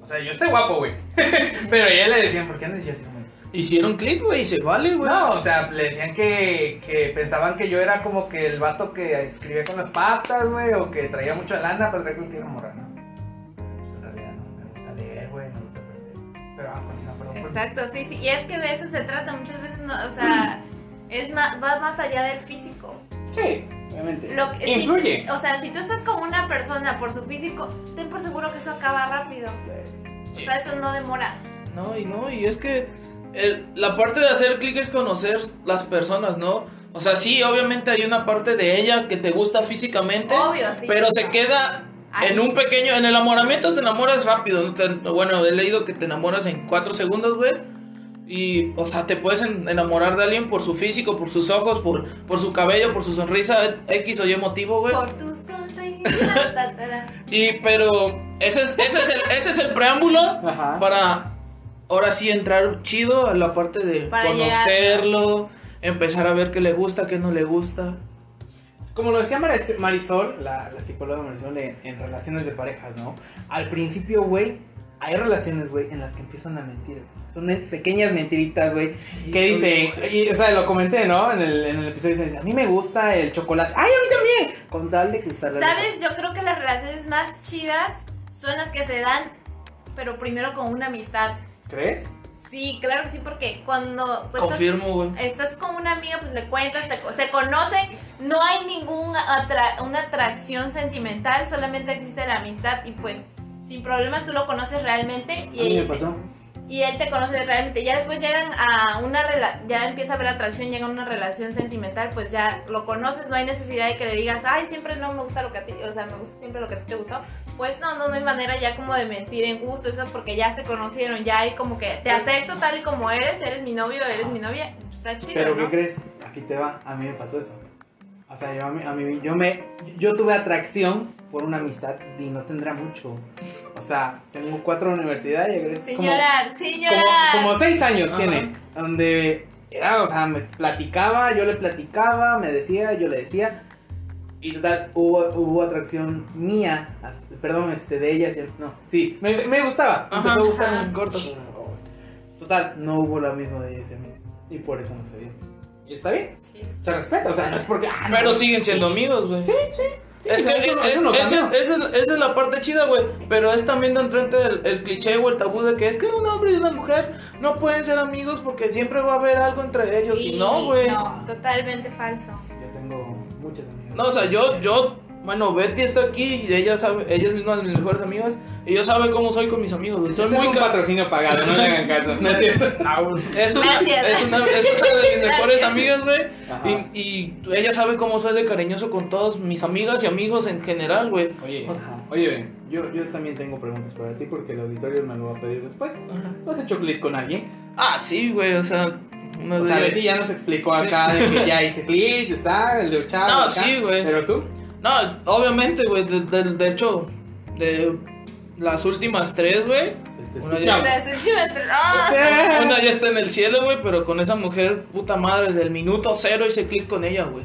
O sea, yo estoy guapo, güey. Pero a ella le decían, ¿por qué andas? Y yo así como, Hicieron clip, güey, y se vale, güey. No, o sea, le decían que, que pensaban que yo era como que el vato que escribía con las patas, güey, o que traía mucha lana para traer cualquier morra, ¿no? Exacto, sí, sí. Y es que de eso se trata. Muchas veces, no, o sea, es más, va más allá del físico. Sí, obviamente. Lo que- si- Influye. o sea, si tú estás con una persona por su físico, ten por seguro que eso acaba rápido. O sea, eso no demora. No, y no, y es que el- la parte de hacer clic es conocer las personas, ¿no? O sea, sí, obviamente hay una parte de ella que te gusta físicamente, Obvio, sí. pero se queda En un pequeño, en el enamoramiento te enamoras rápido, ¿no? Te- bueno, he leído que te enamoras en cuatro segundos, güey. Y, o sea, te puedes en- enamorar de alguien por su físico, por sus ojos, por, por su cabello, por su sonrisa, X o Y motivo, güey. Por tu sonrisa. ta, ta, ta. Y, pero, ese es, ese es, el, ese es el preámbulo Ajá. para ahora sí entrar chido a la parte de Para conocerlo, empezar a ver qué le gusta, qué no le gusta. Como lo decía Maris- Marisol, la, la psicóloga Marisol, en, en relaciones de parejas, ¿no? Al principio, güey, hay relaciones, güey, en las que empiezan a mentir. Son pequeñas mentiritas, güey, que dicen, y, o sea, lo comenté, ¿no? En el, en el episodio, dice, a mí me gusta el chocolate. ¡Ay, a mí también! Con tal de cruzar la ¿Sabes? Yo creo que las relaciones más chidas son las que se dan, pero primero con una amistad. ¿Crees? Sí, claro que sí, porque cuando pues, estás, Confirmo, güey. estás con una amiga, pues le cuentas, te se conocen, no hay ninguna una atracción sentimental, solamente existe la amistad y pues sin problemas tú lo conoces realmente y, A mí me pasó. y él te conoce realmente. Ya después llegan a una rela ya empieza a haber atracción, llega a una relación sentimental, pues ya lo conoces, no hay necesidad de que le digas, ay, siempre no me gusta lo que a ti, o sea, me gusta siempre lo que a ti te gustó. Pues no, no, no hay manera ya como de mentir en gusto, eso porque ya se conocieron, ya hay como que te acepto tal y como eres, eres mi novio, eres mi novia, está chido, Pero ¿no? ¿qué crees? Aquí te va. A mí me pasó eso. O sea, yo, a mí, a mí- yo me, yo tuve atracción por una amistad y no tendrá mucho. O sea, tengo cuatro universidades y egresé Sin como- llorar, sin como, llorar. como seis años Ajá. tiene, donde era, o sea, me platicaba, yo le platicaba, me decía, yo le decía, y total, hubo, hubo atracción mía, perdón, este, de ella, hacia- no, sí, me, me gustaba, me empezó a gustar en corto. Total, no hubo lo mismo de ella hacia mí, y por eso no se dio. Y está bien. Sí, Se respeta, o sea, no es porque. ah, no, Pero siguen siendo amigos, güey. Sí, sí. Es que eso, es- eso no esa- es- esa es la parte chida, güey. Pero es también de enfrente el, el cliché o el tabú de que es que un hombre y una mujer no pueden ser amigos porque siempre va a haber algo entre ellos. Sí, y no, güey. No, totalmente falso. No, o sea, yo, yo, bueno, Betty está aquí y ella sabe, ella es una de mis mejores amigas y ella sabe cómo soy con mis amigos, güey. Soy Este muy es un ca- patrocinio pagado, no le hagan caso. No es cierto. Es una, es una, es una de mis mejores amigas, güey. Ajá. Y, y ella sabe cómo soy de cariñoso con todas mis amigas y amigos en general, güey. Oye, oye, ven, yo, yo también tengo preguntas para ti porque el auditorio me lo va a pedir después. ¿Tú has hecho click con alguien? Ah, sí, güey, o sea, una O de sea, Betty ya nos explicó Sí. acá de que ya hice click, está, el de. No, acá. sí, güey. Pero tú, No, obviamente, güey, de, de- de hecho, de las últimas tres, güey. Una escuchamos. Las últimas tres- ¡Ah! Una ya está en el cielo, güey, pero con esa mujer, puta madre, desde el minuto cero hice clic con ella, güey.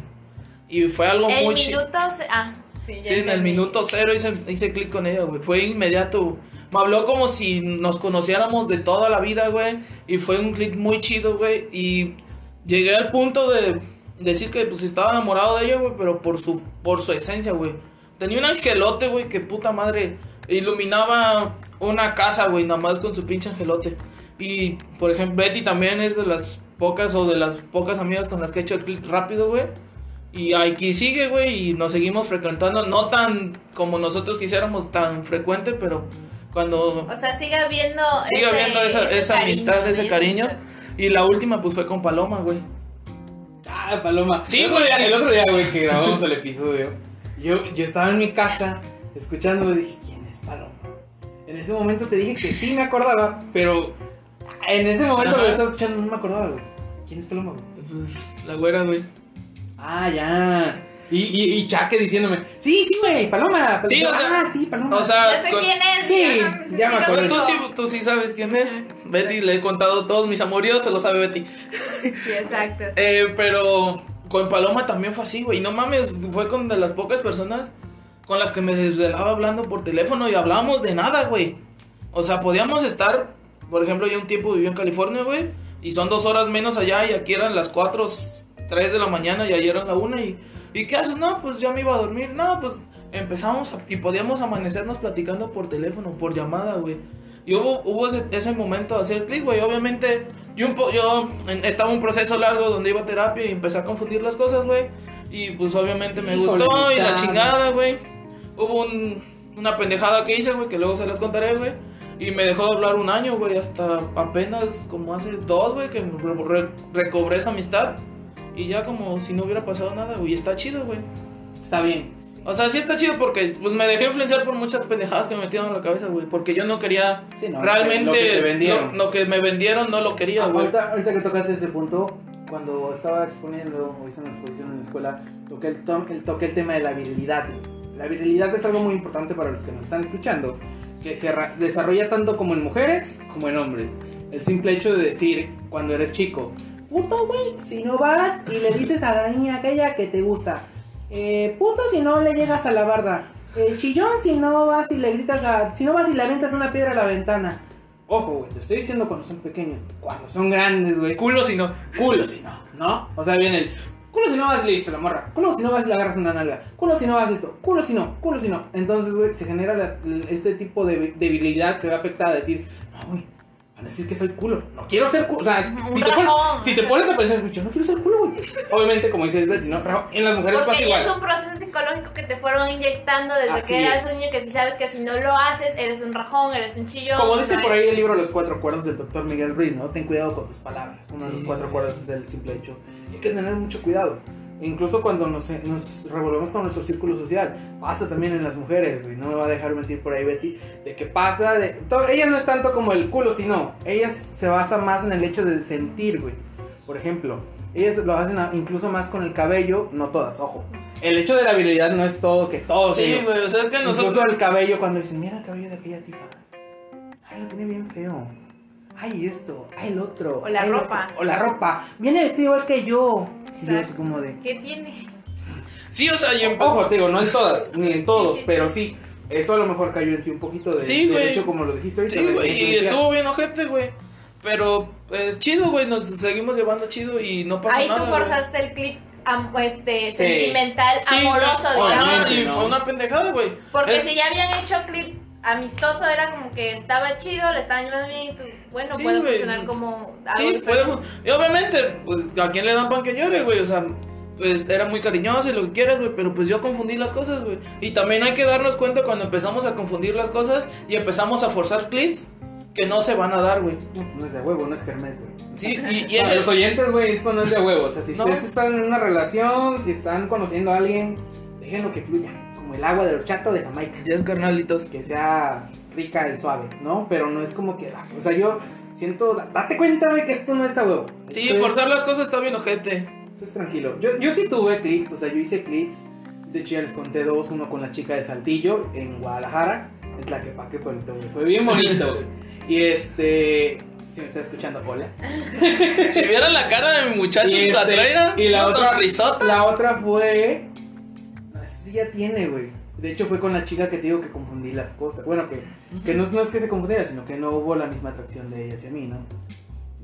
Y fue algo El muy chido. Ah, sí, en el minuto cero hice, hice clic con ella, güey. Fue inmediato. Me habló como si nos conociéramos de toda la vida, güey. Y fue un clic muy chido, güey. Y llegué al punto de decir que pues estaba enamorado de ella, güey, pero por su, por su esencia, güey. Tenía un angelote, güey, que puta madre. Iluminaba una casa, güey, nada más con su pinche angelote. Y, por ejemplo, Betty también es de las pocas o de las pocas amigas con las que he hecho el clic rápido, güey. Y aquí sigue, güey, y nos seguimos frecuentando, no tan como nosotros quisiéramos, tan frecuente, pero cuando O sea, sigue habiendo. sigue ese- habiendo esa, ese esa cariño, amistad, ese cariño. Y la última, pues fue con Paloma, güey. Ah, Paloma. Sí, güey. El otro día, güey, que grabamos el episodio, yo, yo estaba en mi casa escuchándolo y dije, ¿quién es Paloma? En ese momento te dije que sí me acordaba, pero en ese momento Ajá. lo estaba escuchando no me acordaba, güey. ¿Quién es Paloma, güey? Pues la güera, güey. Ah, ya. Y, y, y Chaque diciéndome, sí, sí, güey, Paloma. Sí, o sea, ah, sí, Paloma. O sea, Ya sé con- quién es. Sí, ya me acordé. Pero tú sí, tú sí sabes quién es. Betty, le he contado todos mis amoríos, se lo sabe Betty. Sí, exacto. Eh, pero con Paloma también fue así, güey. No mames, fue con de las pocas personas con las que me desvelaba hablando por teléfono y hablábamos de nada, güey. O sea, podíamos estar, por ejemplo, yo un tiempo viví en California, güey. Y son dos horas menos allá y aquí eran las 4, 3 de la mañana y ayer eran la 1 y... ¿Y qué haces? No, pues ya me iba a dormir. No, pues empezamos a- y podíamos amanecernos platicando por teléfono, por llamada, güey. Y hubo, hubo ese, ese momento de hacer clic, güey. Obviamente, yo, un po- yo en- estaba en un proceso largo donde iba a terapia y empecé a confundir las cosas, güey. Y pues obviamente me gustó y la chingada, güey. Hubo un- una pendejada que hice, güey, que luego se las contaré, güey. Y me dejó de hablar un año, güey, hasta apenas como hace dos, güey, que re- recobré esa amistad. Y ya como si no hubiera pasado nada, güey. Está chido, güey. Está bien. O sea, sí está chido porque pues me dejé influenciar por muchas pendejadas que me metieron en la cabeza, güey. Porque yo no quería Sí, no, realmente lo que vendieron. Lo, lo que me vendieron no lo quería, güey. ahorita, ahorita que tocas ese punto, cuando estaba exponiendo o hice una exposición en la escuela, toqué el, to- el- toqué el tema de la virilidad. La virilidad es algo muy importante para los que nos están escuchando, que se desarrolla tanto como en mujeres como en hombres. El simple hecho de decir, cuando eres chico, puto güey, si no vas y le dices a la niña aquella que te gusta, eh, puto si no le llegas a la barda, eh, chillón si no vas y le gritas a, si no vas y le aventas una piedra a la ventana. Ojo, güey, te estoy diciendo cuando son pequeños. Cuando son grandes, güey. Culo si no. Culo si no, ¿no? O sea, viene el culo si no vas diste la morra. Culo si no vas y le agarras una nalga. Culo si no vas esto. Culo si no, culo si no. Entonces, güey, se genera la- este tipo de, de virilidad. Se ve afectada a decir, no, güey. Van a decir que soy culo. No quiero ser culo. O sea, si te, pones, si te pones a pensar, yo no quiero ser culo, güey. Obviamente, como dices Betty, ¿no? Pero en las mujeres pasa Porque ya igual. es un proceso psicológico que te fueron inyectando desde Así que eras niño que si sabes que si no lo haces eres un rajón, eres un chillón. Como dice por ahí el libro Los Cuatro Acuerdos del doctor Miguel Ruiz, ¿no? Ten cuidado con tus palabras. Uno de los Sí, cuatro acuerdos es el simple hecho. Y hay que tener mucho cuidado. Incluso cuando nos, nos revolvemos con nuestro círculo social, pasa también en las mujeres, güey. No me va a dejar mentir por ahí Betty, de que pasa de... to- Ellas no es tanto como el culo, sino ellas se basan más en el hecho de sentir, güey. Por ejemplo, ellas lo hacen incluso más con el cabello, no todas, ojo. El hecho de la virilidad no es todo, que todos... Sí, güey, o sea, es que Incluso nosotros. el cabello, cuando dicen, mira el cabello de aquella tipa. Ay, lo tiene bien feo. Ay, esto. Ay, el otro. O la ropa. otro, O la ropa. Viene vestido igual que yo. Yo Exacto. como de. ¿Qué tiene? Sí, o sea, y en Ojo, te digo, no en todas, ni en todos, Sí, sí, sí. pero sí. Eso a lo mejor cayó en ti un poquito de, Sí, de hecho, como lo dijiste ahorita. Sí, güey, y estuvo bien ojete, güey. Pero es chido, güey, nos seguimos llevando chido y no pasa Ahí nada. tú güey. forzaste el clip este, sentimental, Sí, amoroso, digamos. ajá, y ¿no? fue una pendejada, güey. Porque Es- si ya habían hecho clip amistoso, era como que estaba chido, le estaban llevando bien y tú, bueno, Sí, puede funcionar como algo Sí, puede Y obviamente, pues, ¿a quién le dan pan que llore, güey? O sea, pues era muy cariñoso y lo que quieras, güey, pero pues yo confundí las cosas, güey. Y también hay que darnos cuenta cuando empezamos a confundir las cosas y empezamos a forzar clips que no se van a dar, güey. No, no es de huevo, no es kermés, güey. Sí, y, y Para ese los oyentes, güey, esto no es de huevo. O sea, si No. ustedes están en una relación, si están conociendo a alguien, déjenlo que fluya. Como el agua del horchato de Jamaica. Ya es carnalitos. Que sea rica y suave, ¿no? Pero no es como que. O sea, yo siento. Date cuenta, güey, que esto no es a huevo. Sí, forzar las cosas está bien ojete. Pues tranquilo. Yo, yo sí tuve clics, o sea, yo hice clics. De hecho, ya les conté dos: uno con la chica de Saltillo en Guadalajara, en Tlaquepaque, pueblito, güey. Fue bien bonito, güey. Y este. Si me está escuchando, hola. Si vieran la cara de mi muchacho, Y la este, traera, y la otra, sonrisota. la otra fue. Sí ya tiene, güey. De hecho, fue con la chica que te digo que confundí las cosas. Bueno, que, que no, es- no es que se confundiera, sino que no hubo la misma atracción de ella hacia mí, ¿no?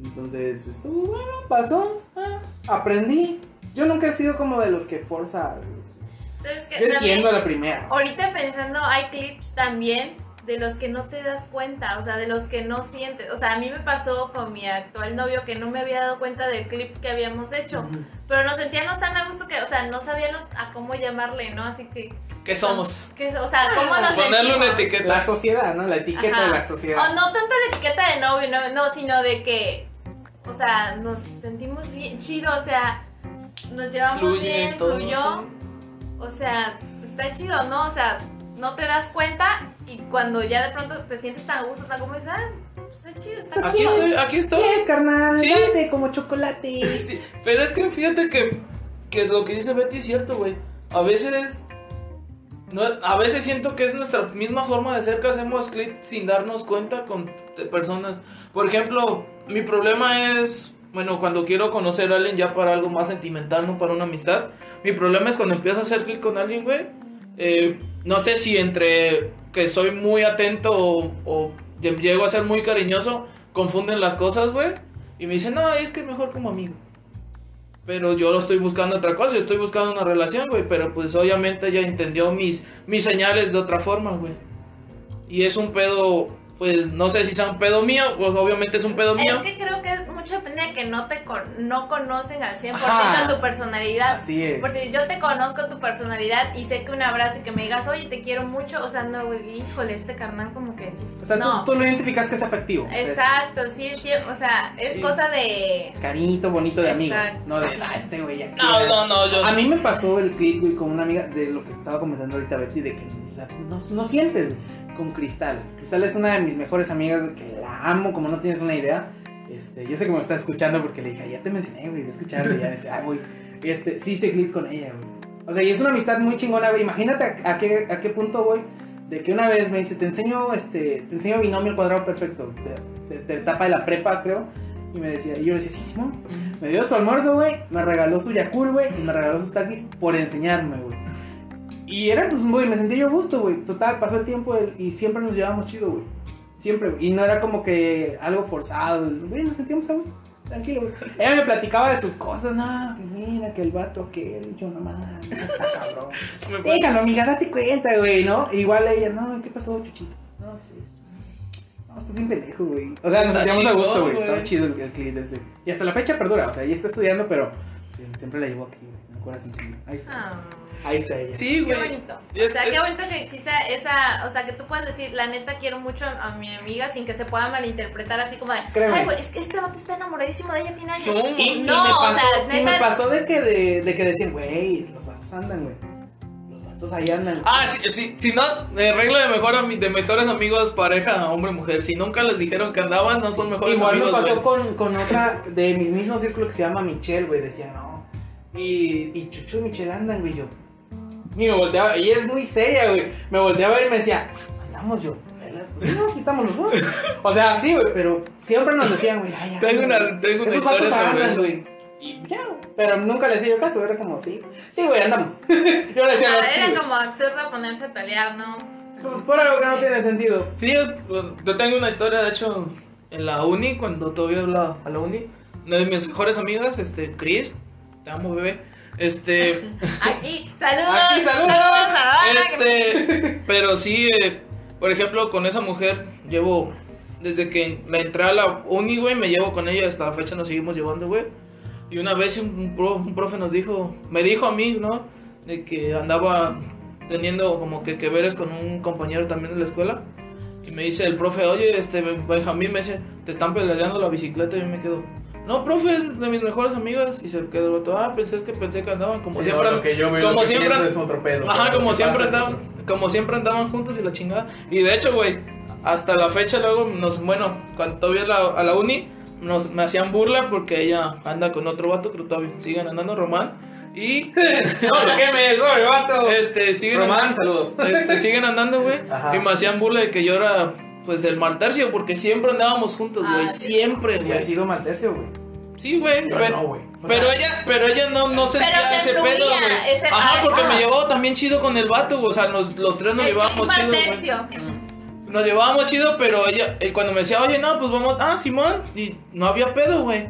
Entonces, estuvo bueno, pasó. ah, aprendí. Yo nunca he sido como de los que forza. ¿Sabes qué? Yo entiendo a la primera. Ahorita pensando, hay clips también de los que no te das cuenta, o sea, de los que no sientes. O sea, a mí me pasó con mi actual novio que no me había dado cuenta del clip que habíamos hecho, pero nos sentíamos tan a gusto que, o sea, no sabíamos a cómo llamarle, ¿no? Así que... ¿Qué somos? que, o sea, ¿cómo nos Ponerle una sentimos? etiqueta. La sociedad, ¿no? La etiqueta Ajá. de la sociedad. O no tanto la etiqueta de novio, no, no, sino de que, o sea, nos sentimos bien chido, o sea, nos llevamos Fluye bien, todo, fluyó. sí. O sea, está chido, ¿no? O sea, no te das cuenta y cuando ya de pronto te sientes tan a gusto, tan como dices, ah, pues está chido, está Aquí estoy, aquí estoy. ¿Qué es, carnal? Sí. Date como chocolate. Sí, pero es que fíjate que, que lo que dice Betty es cierto, güey. A veces. No, a veces siento que es nuestra misma forma de ser que hacemos clic sin darnos cuenta con personas. Por ejemplo, mi problema es. Bueno, cuando quiero conocer a alguien ya para algo más sentimental, no para una amistad. Mi problema es cuando empiezo a hacer clic con alguien, güey. eh, no sé si entre que soy muy atento o, llego a ser muy cariñoso, confunden las cosas, güey. Y me dicen, no, es que es mejor como amigo. Pero yo lo estoy buscando otra cosa, yo estoy buscando una relación, güey. Pero pues obviamente ella entendió mis, mis señales de otra forma, güey. Y es un pedo, pues no sé si sea un pedo mío, pues obviamente es un pedo mío. Es que creo que mucho depende de que no te con- no conocen al 100% Ajá. tu personalidad. Así es. Porque yo te conozco tu personalidad y sé que un abrazo y que me digas, oye, te quiero mucho, o sea, no, güey, híjole, este carnal como que sí. O sea, no. tú, tú lo identificas que es afectivo. Es Exacto, sí, sí, o sea, es Sí. cosa de... Cariñito bonito de amigos. No de, ah, este güey ya. No, no, no, yo. A mí me pasó el clip, güey, con una amiga de lo que estaba comentando ahorita Betty, de que o sea, no, no sientes, güey, con Cristal. Cristal es una de mis mejores amigas, que la amo, como no tienes una idea. Este, yo sé que me está escuchando porque le dije, ya te mencioné, güey, voy a escucharle, ya dice, ay, güey, este, sí hice clip con ella, güey. O sea, y es una amistad muy chingona, güey. Imagínate a, a qué, a qué punto, güey, de que una vez me dice, te enseño, este, te enseño binomio al cuadrado perfecto, de, de, de etapa de la prepa, creo. Y me decía, y yo le decía, sí, Simón. Me dio su almuerzo, güey. Me regaló su Yakul, güey. Y me regaló sus taquis por enseñarme, güey. Y era, pues, güey, me sentí yo a gusto, güey. Total, pasó el tiempo y siempre nos llevábamos chido, güey. Siempre, güey. Y no era como que algo forzado, güey. Nos sentíamos a gusto. Tranquilo, güey. Ella me platicaba de sus cosas, no, que mira, que el vato aquel, yo no mames, está cabrón. Déjalo, amiga, date cuenta, güey, ¿no? Igual ella, no, ¿qué pasó, chuchito? No, pues esto. No, estás bien pendejo, güey. O sea, nos sentíamos a gusto, güey. Estaba chido el, el clip ese. Y hasta la fecha perdura, o sea, ella está estudiando, pero sí, siempre la llevo aquí, güey. En el corazoncillo. Ahí está. Ah. Ahí está ella. Sí, Qué güey. bonito. Es- O sea, es- qué bonito que exista esa, o sea, que tú puedas decir, la neta quiero mucho a mi amiga sin que se pueda malinterpretar así como de, Créeme. ay, güey, es que este vato está enamoradísimo de ella, tiene años. No, Y, y No, o y me pasó de que, de, de que decían, güey, los vatos andan, güey. Los vatos ahí andan. Ah, sí, sí, si no, eh, regla de, mejor, de mejores amigos, pareja, hombre-mujer. Si nunca les dijeron que andaban, no son mejores Igual amigos. me pasó con, con otra de mi mismo círculo que se llama Michelle, güey. Decía, no. Y, y Chuchu y Michelle andan, güey. Yo. Y me volteaba, y es muy seria, güey. Me volteaba y me decía, andamos yo. Pues sí, no, aquí estamos los dos. O sea, sí, güey, pero siempre nos decían, güey, ay, ya. Tengo una- tengo una historia sobre andan, eso. güey. Y ya. Pero nunca le hacía yo caso, era como, sí. Sí, güey, andamos. yo le decía, no, sí, era güey. como absurdo ponerse a pelear, ¿no? Pues por algo que no tiene sentido. Sí, es- pues, yo tengo una historia, de hecho, en la uni, cuando todavía iba a la uni, una de mis mejores amigas, este, Chris, te amo, bebé. Este, Aquí, saludos. Aquí, saludos. este, pero sí, eh, por ejemplo, con esa mujer llevo, desde que la entré a la uni, güey, me llevo con ella, hasta la fecha nos seguimos llevando, güey. Y una vez un, un pro- un profe nos dijo, me dijo a mí, ¿no? De que andaba teniendo como que que veres con un compañero también de la escuela. Y me dice el profe, oye, este Benjamín me dice, te están peleando la bicicleta y yo me quedo. No, profe, es de mis mejores amigas. Y se quedó el vato, ah, pensé es que pensé que andaban como Sí, siempre. no, lo que yo veo, como lo que siempre. pienso es otro pedo. Ajá, como siempre andaban, como siempre andaban juntos y la chingada. Y de hecho, güey, hasta la fecha luego nos, bueno, cuando todavía la, a la uni, nos, me hacían burla porque ella anda con otro vato, creo que todavía siguen andando, Román. Y No, ¿qué me vato? este, siguen Román, saludos. este, siguen andando, güey. Y me hacían burla de que yo era, pues, el mal tercio, porque siempre andábamos juntos, güey. Ah, siempre, Sí, ha güey. sido mal tercio, güey. Sí, güey. Yo pero, no, güey. Pero sea- ella, pero ella no, no sentía Pero se ese pedo, güey. Ajá, porque ah. me llevaba también chido con el vato, güey. O sea, nos, los tres nos El llevábamos chido, güey. tercio. Nos llevábamos chido, pero ella, eh, cuando me decía, oye, no, pues vamos, ah, Simón, y no había pedo, güey.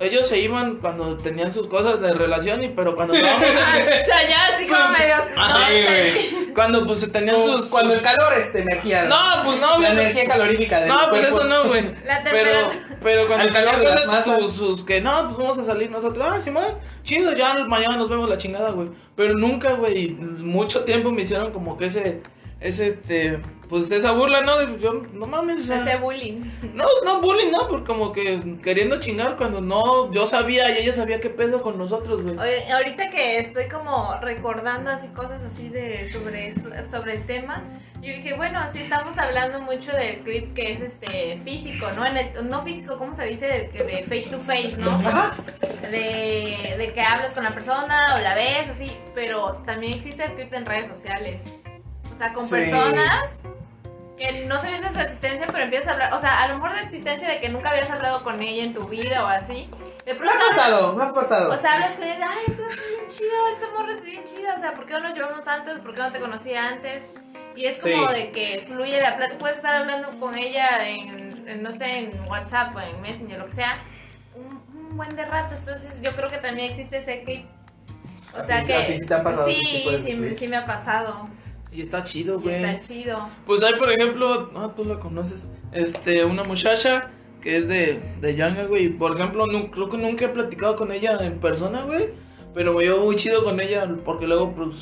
Ellos se iban cuando tenían sus cosas de relación, y pero cuando estábamos Ah, en- o sea, ya así como Pues, medio. Ajá, no, güey. Cuando pues tenían sus. Cuando sus- el calor este emergía. No, pues no, La güey. energía calorífica de No, los pues eso no, güey. La Pero, temperatura. pero cuando Al calor tenían de las cosas, sus, sus que no, pues vamos a salir nosotros. Ah, Simón, chido, ya mañana nos vemos la chingada, güey. Pero nunca, güey, mucho tiempo me hicieron como que ese, ese, este, pues esa burla, ¿no? Yo, no mames, o sea, Ese bullying. no, no bullying, ¿no? Porque como que queriendo chingar cuando no, yo sabía y ella sabía qué pedo con nosotros, güey. Oye, ahorita que estoy como recordando así cosas así de sobre esto, sobre el tema, yo dije, bueno, sí estamos hablando mucho del clip que es este físico, ¿no? En el- no físico, ¿cómo se dice? De, de face to face, ¿no? Ajá. De, de que hablas con la persona o la ves, así, pero también existe el clip en redes sociales. O sea, con Sí. personas que no sabías de su existencia, pero empiezas a hablar, o sea, a lo mejor de existencia de que nunca habías hablado con ella en tu vida o así. De Me pronto ha pasado, me ha pasado. o sea, hablas con él, ay, esto es bien chido, este morro es bien chido, o sea, ¿por qué no nos llevamos antes? ¿Por qué no te conocía antes? Y es como Sí. de que fluye la plática, puedes estar hablando con ella en, en, no sé, en WhatsApp o en Messenger, lo que sea, un, un buen de rato, entonces yo creo que también existe ese clip. O ¿A sea que... a ti sí te ha pasado ese Sí, sí, clip? sí me ha pasado. Y está chido, güey. está chido. Pues hay, por ejemplo, ah, tú la conoces, este, una muchacha que es de, de Yanga, güey. Por ejemplo, nu- creo que nunca he platicado con ella en persona, güey. Pero me llevo muy chido con ella, porque luego, pues,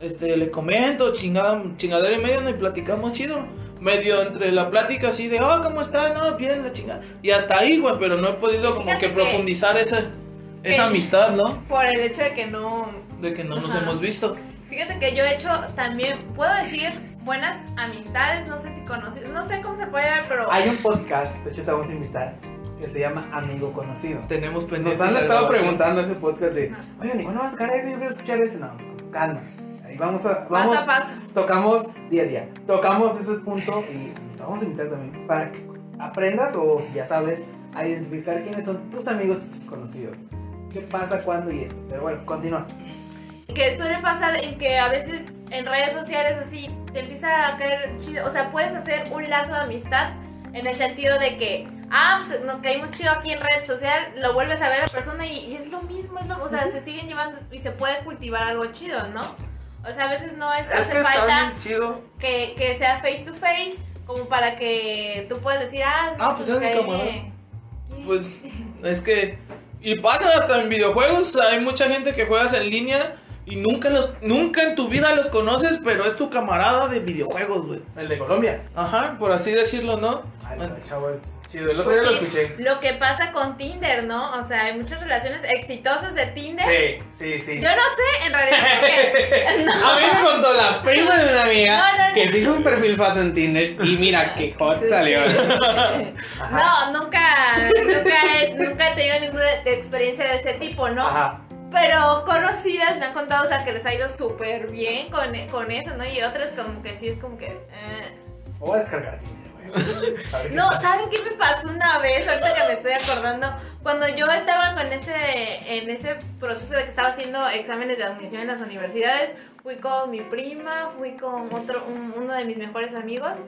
este, le comento, chingada, chingadera y medio, ¿no? y platicamos chido. Medio entre la plática así de, oh, ¿cómo estás? No, bien, la chingada. Y hasta ahí, güey, pero no he podido como que que- profundizar esa, esa amistad, ¿no? Por el hecho de que no... De que no nos hemos visto. Fíjate que yo he hecho también, puedo decir, buenas amistades, no sé si conocí, no sé cómo se puede ver, pero... Hay un podcast, de hecho te vamos a invitar, que se llama Amigo Conocido. Tenemos Nos pendientes. han esa estado grabación. preguntando ese podcast de, oye, ¿ni cuándo vas a sacar eso? Yo quiero escuchar ese. No, calma. Ahí vamos a. Vamos, Paso a paso. Tocamos día a día. Tocamos ese punto y te vamos a invitar también para que aprendas o si ya sabes, a identificar quiénes son tus amigos y tus conocidos. ¿Qué pasa, cuándo y eso? Pero bueno, continúa. Que suele pasar en que a veces en redes sociales así te empieza a caer chido. O sea, puedes hacer un lazo de amistad en el sentido de que, ah, pues nos caímos chido aquí en red social, lo vuelves a ver a la persona y, y es lo mismo, es lo, o sea, se siguen llevando y se puede cultivar algo chido, ¿no? O sea, a veces no es, Es hace que falta chido. que, que sea face to face, como para que tú puedas decir, ah, no, Ah, pues es mi eh, camarada. Pues es que. Y pasa hasta en videojuegos. Hay mucha gente que juegas en línea y nunca los nunca en tu vida los conoces, pero es tu camarada de videojuegos, güey. El de Colombia. Ajá, por así decirlo, ¿no? Ay, Bueno, chavo es chido. El otro día Pues lo sí, escuché. Lo que pasa con Tinder, ¿no? O sea, hay muchas relaciones exitosas de Tinder. Sí, sí, sí. Yo no sé, en realidad, porque- no. A mí me contó la prima de una amiga No, no, no. que se hizo un perfil falso en Tinder y mira qué hot salió. No, nunca, nunca he, nunca he tenido ninguna experiencia de ese tipo, ¿no? Ajá. Pero conocidas me han contado, o sea, que les ha ido súper bien con, con eso, ¿no? Y otras como que sí es como que... eh. Voy a descargar Tinder, güey. A No. ¿saben qué me pasó una vez? Ahorita que me estoy acordando. Cuando yo estaba con ese, en ese proceso de que estaba haciendo exámenes de admisión en las universidades, fui con mi prima, fui con otro, un- uno de mis mejores amigos.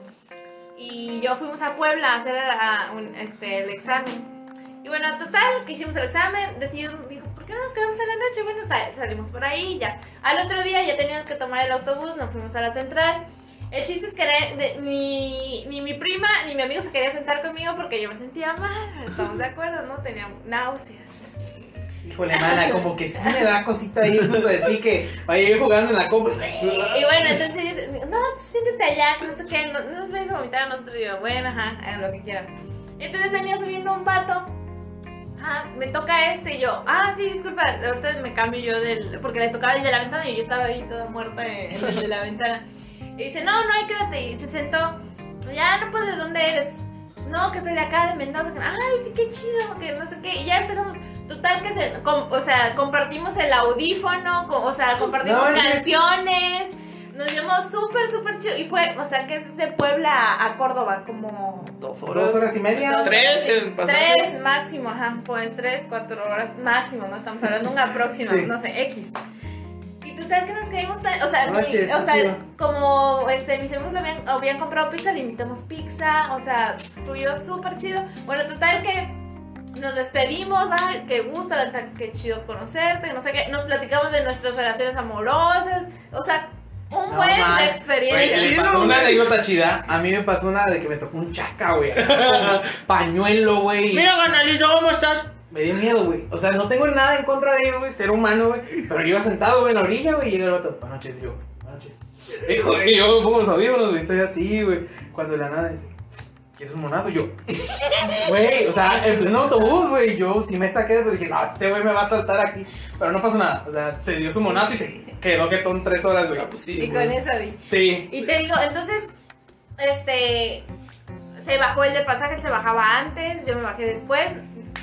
y yo fuimos a Puebla a hacer a- un- este, el examen. Y bueno, total, que hicimos el examen, decidimos, ¿por qué no nos quedamos en la noche? Bueno, sal- salimos por ahí y ya. Al otro día ya teníamos que tomar el autobús, nos fuimos a la central. El chiste es que ne- de- ni, ni mi prima ni mi amigo se quería sentar conmigo porque yo me sentía mal. Estamos de acuerdo, ¿no? Tenía náuseas. Híjole, mana, como que sí me da cosita ahí junto de ti que vaya yo jugando en la compra. Y bueno, entonces no, tú siéntate allá, que no sé qué, no, no nos vayas a vomitar a nosotros. Y yo, bueno, ajá, hagan lo que quieran. Entonces venía subiendo un vato. Ah, me toca este y yo, ah, sí, disculpa, ahorita me cambio yo del, porque le tocaba el de la ventana y yo estaba ahí toda muerta en el de la ventana. Y dice, no, no, ahí quédate. Y se sentó, ya, no pues, ¿de dónde eres? No, que soy de acá, de Mendoza. Ay, qué chido, que no sé qué. Y ya empezamos, total que se, com- o sea, compartimos el audífono, o sea, compartimos No, es que- canciones. Nos llevamos súper, súper chido. Y fue, o sea, que es de Puebla a, Córdoba, como Dos Dos horas y media. Dos Tres horas. en pasaje. Tres máximo, ajá. Pues tres, cuatro horas máximo, no estamos hablando de una próxima, Sí. no sé, X. Y total que nos caímos tan, o sea, mi- o sea, sí. como este, mis amigos le habían, habían comprado pizza, le invitamos pizza, o sea, fluyó súper chido. Bueno, total que nos despedimos, ay, qué gusto, qué chido conocerte, no sé qué, nos platicamos de nuestras relaciones amorosas, o sea, un No buen de experiencia. Chido, una anécdota chida. A mí me pasó una de que me tocó un chaca, güey. Pañuelo, güey. Mira, Ganalito, ¿cómo estás? Me dio miedo, güey. O sea, no tengo nada en contra de él, güey. Ser humano, güey. Pero yo iba sentado, güey, en la orilla, güey. Y llega el vato. Buenas noches, yo. Buenas noches. Y, güey, yo me pongo los audífonos, güey. Estoy así, güey. Cuando de la nada dice. ¿Quieres un monazo? Yo. Güey, o sea, en pleno autobús, güey. Yo sí me saqué, pues dije, no, este güey me va a saltar aquí. Pero no pasó nada. O sea, se dio su monazo y se quedó que son tres horas, güey. Ah, pues sí, Y con güey. eso di. Sí. Y te digo, entonces, este, se bajó el de pasaje, él se bajaba antes, yo me bajé después,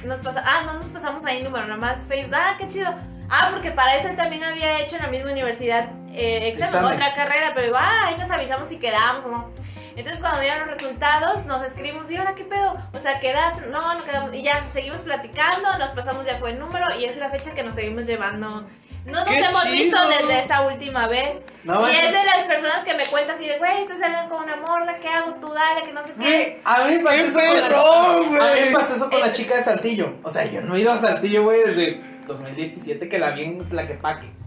nos pasa, ah, no nos pasamos ahí número, nada más Facebook, ah, qué chido. Ah, porque para eso él también había hecho en la misma universidad eh, examen, Examen. otra carrera, pero digo, ah, ahí nos avisamos si quedamos o no. Entonces cuando dieron los resultados, nos escribimos, ¿y ahora qué pedo? O sea, ¿quedas? No, no quedamos. Y ya, seguimos platicando, nos pasamos, ya fue el número, y es la fecha que nos seguimos llevando. No nos ¡Qué hemos chido! visto desde esa última vez. No y es de las personas que me cuentan así de, güey, estoy saliendo con una morra, ¿qué hago? Tú dale, que no sé qué. A mí me pasó ¡Qué eso con la, a mí me pasó eso con la chica de Saltillo. O sea, yo no he ido a Saltillo, güey, desde 2017 que la vi en Tlaquepaque.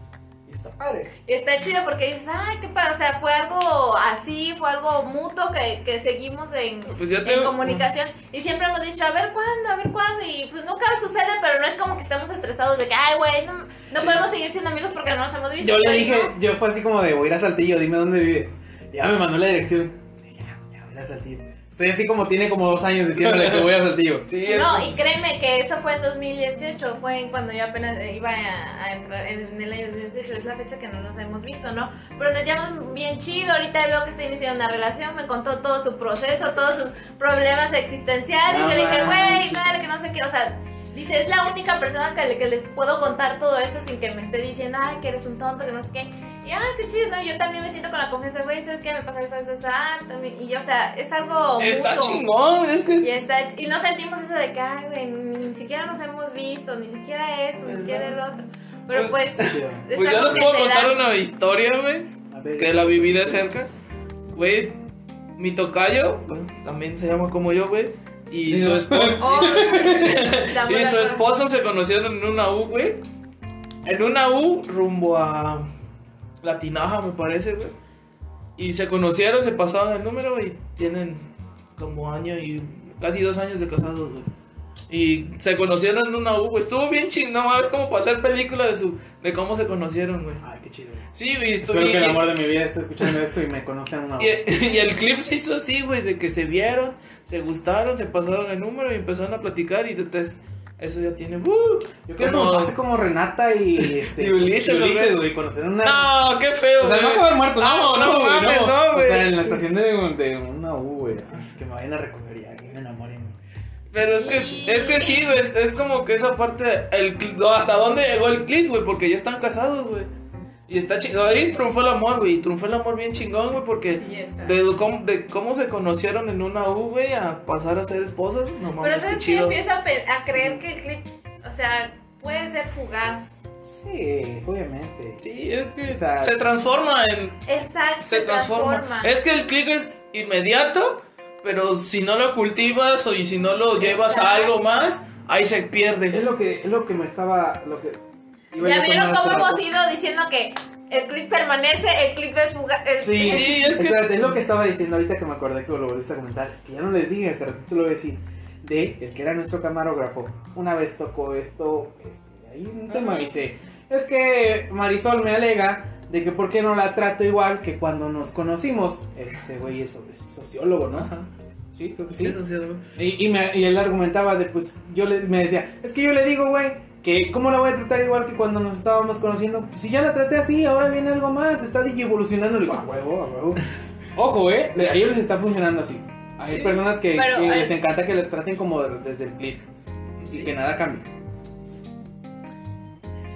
Está padre. Y está chido porque dices, ay, qué padre. O sea, fue algo así, fue algo mutuo que, que seguimos en, Pues ya en tengo- comunicación. Y siempre hemos dicho, a ver cuándo, a ver cuándo. Y pues nunca sucede, pero no es como que estemos estresados de que, ay, güey, no, no podemos seguir siendo amigos porque no nos hemos visto. Yo le dije, no. yo fue así como de voy a ir a Saltillo, dime dónde vives. Y ya me mandó la dirección. Dije, ya, ya voy a ir a Saltillo. Estoy así como tiene como dos años diciéndole que voy a Saltillo. Sí, es- No, y créeme que eso fue en 2018, fue en cuando yo apenas iba a, a entrar en el año 2018, es la fecha que no nos hemos visto, ¿no? Pero nos llevamos bien chido, ahorita veo que está iniciando una relación, me contó todo su proceso, todos sus problemas existenciales, No yo le dije, güey, dale, que no sé qué, o sea, dice, es la única persona que, le- que les puedo contar todo esto sin que me esté diciendo, ay, que eres un tonto, que no sé qué, y ah, qué chido, ¿no? Yo también me siento con la confianza, güey, ¿sabes qué? Me pasa eso, eso, eso, ah, también, y yo, o sea, es algo Está mutuo. chingón, es que. Y, está, y no sentimos eso de que, ay, güey, ni siquiera nos hemos visto, ni siquiera eso, ni siquiera el otro. Pero pues, Pues- es Pues yo les puedo contar da. una historia, güey. Que la viví de cerca. Güey, mi tocayo, también se llama como yo, güey. Y Sí, su esposa. Oh, Y su esposa se conocieron en una U, güey. En una U rumbo a La Tinaja, me parece, güey. Y se conocieron, se pasaron el número y tienen como año y casi dos años de casados, güey. Y se conocieron en una U, güey. Estuvo bien chingón, ¿no? Es como para hacer película de su de cómo se conocieron, güey. Ay, qué chido. Sí, güey, estuvo Espero que el amor de mi vida esté escuchando esto y me conozcan una y, y el clip se hizo así, güey, de que se vieron, se gustaron, se pasaron el número y empezaron a platicar y entonces eso ya tiene... ¡uh! Yo creo que nos pase como Renata y este. Y Ulises, güey. una. No, qué feo, O sea, no acabar muerto, no, No, no güey, mames, no, O güey. sea, en la estación de, de una U, güey, así, que me vayan a recoger ya, que me enamoren. Pero es que, es que sí, güey, es, es como que esa parte, el, hasta dónde llegó el clip, güey, porque ya están casados, güey. Y está chido, ahí triunfó el amor, güey, triunfó el amor bien chingón, güey, porque Sí, está. de, cómo, de cómo se conocieron en una U, güey, a pasar a ser esposos, no mames, Pero sabes que chido. empiezo a, a creer que el clip, o sea, puede ser fugaz. Sí, obviamente. Sí, es que O sea, se transforma en, Exacto, se transforma. Es que el click es inmediato, pero si no lo cultivas o y si no lo llevas a algo más, ahí se Es pierde. lo que, es lo que me estaba. Lo que Ya vieron cómo rato. hemos ido diciendo que el clip permanece, el clip es Sí, Sí, es que- Espérate, es lo que estaba diciendo ahorita que me acordé que lo volviste a comentar. Que ya no les dije, hace ratito lo voy a decir. De el que era nuestro camarógrafo. Una vez tocó esto. Este, ahí un tema dice. Es que Marisol me alega de que por qué no la trato igual que cuando nos conocimos. Ese güey es, es sociólogo, ¿no? Sí, creo que sí. Y, y, me- y él argumentaba de, pues, yo le, me decía, es que yo le digo, güey, que cómo la voy a tratar igual que cuando nos estábamos conociendo. Pues, si ya la traté así, ahora viene algo más, está DJ evolucionando. Le digo, a huevo, a huevo. Ojo, eh, a ellos les está funcionando así. Hay Sí. personas que, Pero, que eh, les encanta que les traten como de- desde el clip y que nada cambie.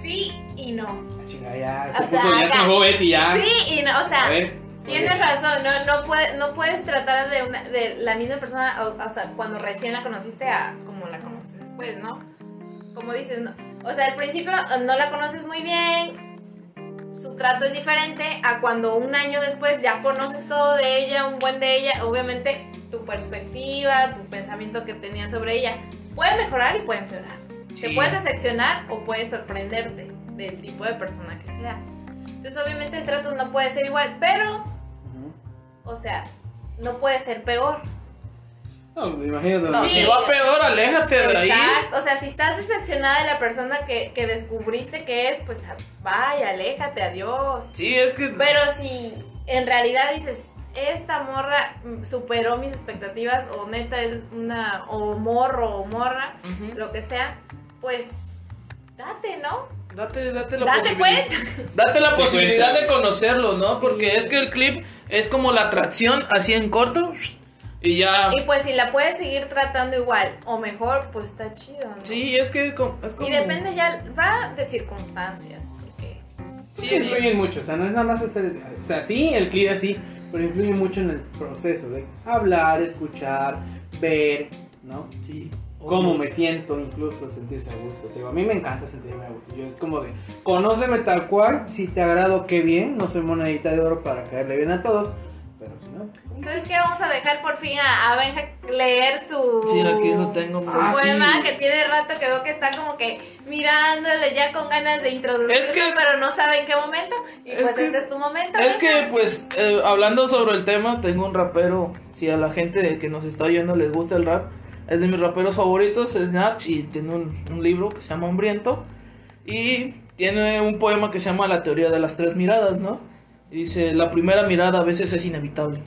Sí y no. Ah, Chinga, ya, O se sea, puso, ya acá- se enojó Betty, ya. Sí y no, o sea, A ver. tienes oye. razón, no, no, puede- no puedes tratar de, una, de la misma persona, o, o sea, cuando recién la conociste a como la conoces después, ¿no? Como dices, no, o sea, al principio eh, no la conoces muy bien, su trato es diferente a cuando un año después ya conoces todo de ella, un buen de ella, obviamente tu perspectiva, tu pensamiento que tenías sobre ella puede mejorar y puede empeorar. Te Sí. puedes decepcionar o puedes sorprenderte del tipo de persona que sea. Entonces, obviamente, el trato no puede ser igual, pero, o sea, no puede ser peor. No, imagino. No, Sí. si va peor, aléjate de ahí. Exacto. O sea, si estás decepcionada de la persona que, que descubriste que es, pues vaya, aléjate, adiós. Sí, es que. Pero si en realidad dices, esta morra superó mis expectativas, o neta es una, o morro, o morra, lo que sea, pues date, ¿no? Date, date la Date posibilidad. cuenta. Date la posibilidad de conocerlo, ¿no? Sí. Porque es que el clip es como la atracción así en corto y ya. Y pues si la puedes seguir tratando igual o mejor, pues está chido, ¿no? Sí, es que es como. es como- Y depende ya, va de circunstancias, porque... Sí, influyen mucho, o sea, no es nada más hacer, o sea, sí, el clip así, pero influye mucho en el proceso de hablar, escuchar, ver, ¿no? Sí. Cómo me siento, incluso sentirse a gusto. Te digo, a mí me encanta sentirme a gusto. Yo es como de, conóceme tal cual, si te agrado, qué bien, no soy monedita de oro para caerle bien a todos, pues, Entonces, ¿qué vamos a dejar por fin a, a Benja leer su, Sí, aquí lo tengo, su Ah, poema sí. que tiene rato que veo que está como que mirándole ya con ganas de introducirlo, Es que- pero no sabe en qué momento. Y Es pues que- este es tu momento. Es Benja. que, pues, eh, hablando sobre el tema, tengo un rapero. Si a la gente que nos está oyendo les gusta el rap, es de mis raperos favoritos, es Nach, y tiene un, un libro que se llama Hambriento. Y tiene un poema que se llama La teoría de las tres miradas, ¿no? Y dice: La primera mirada a veces es inevitable.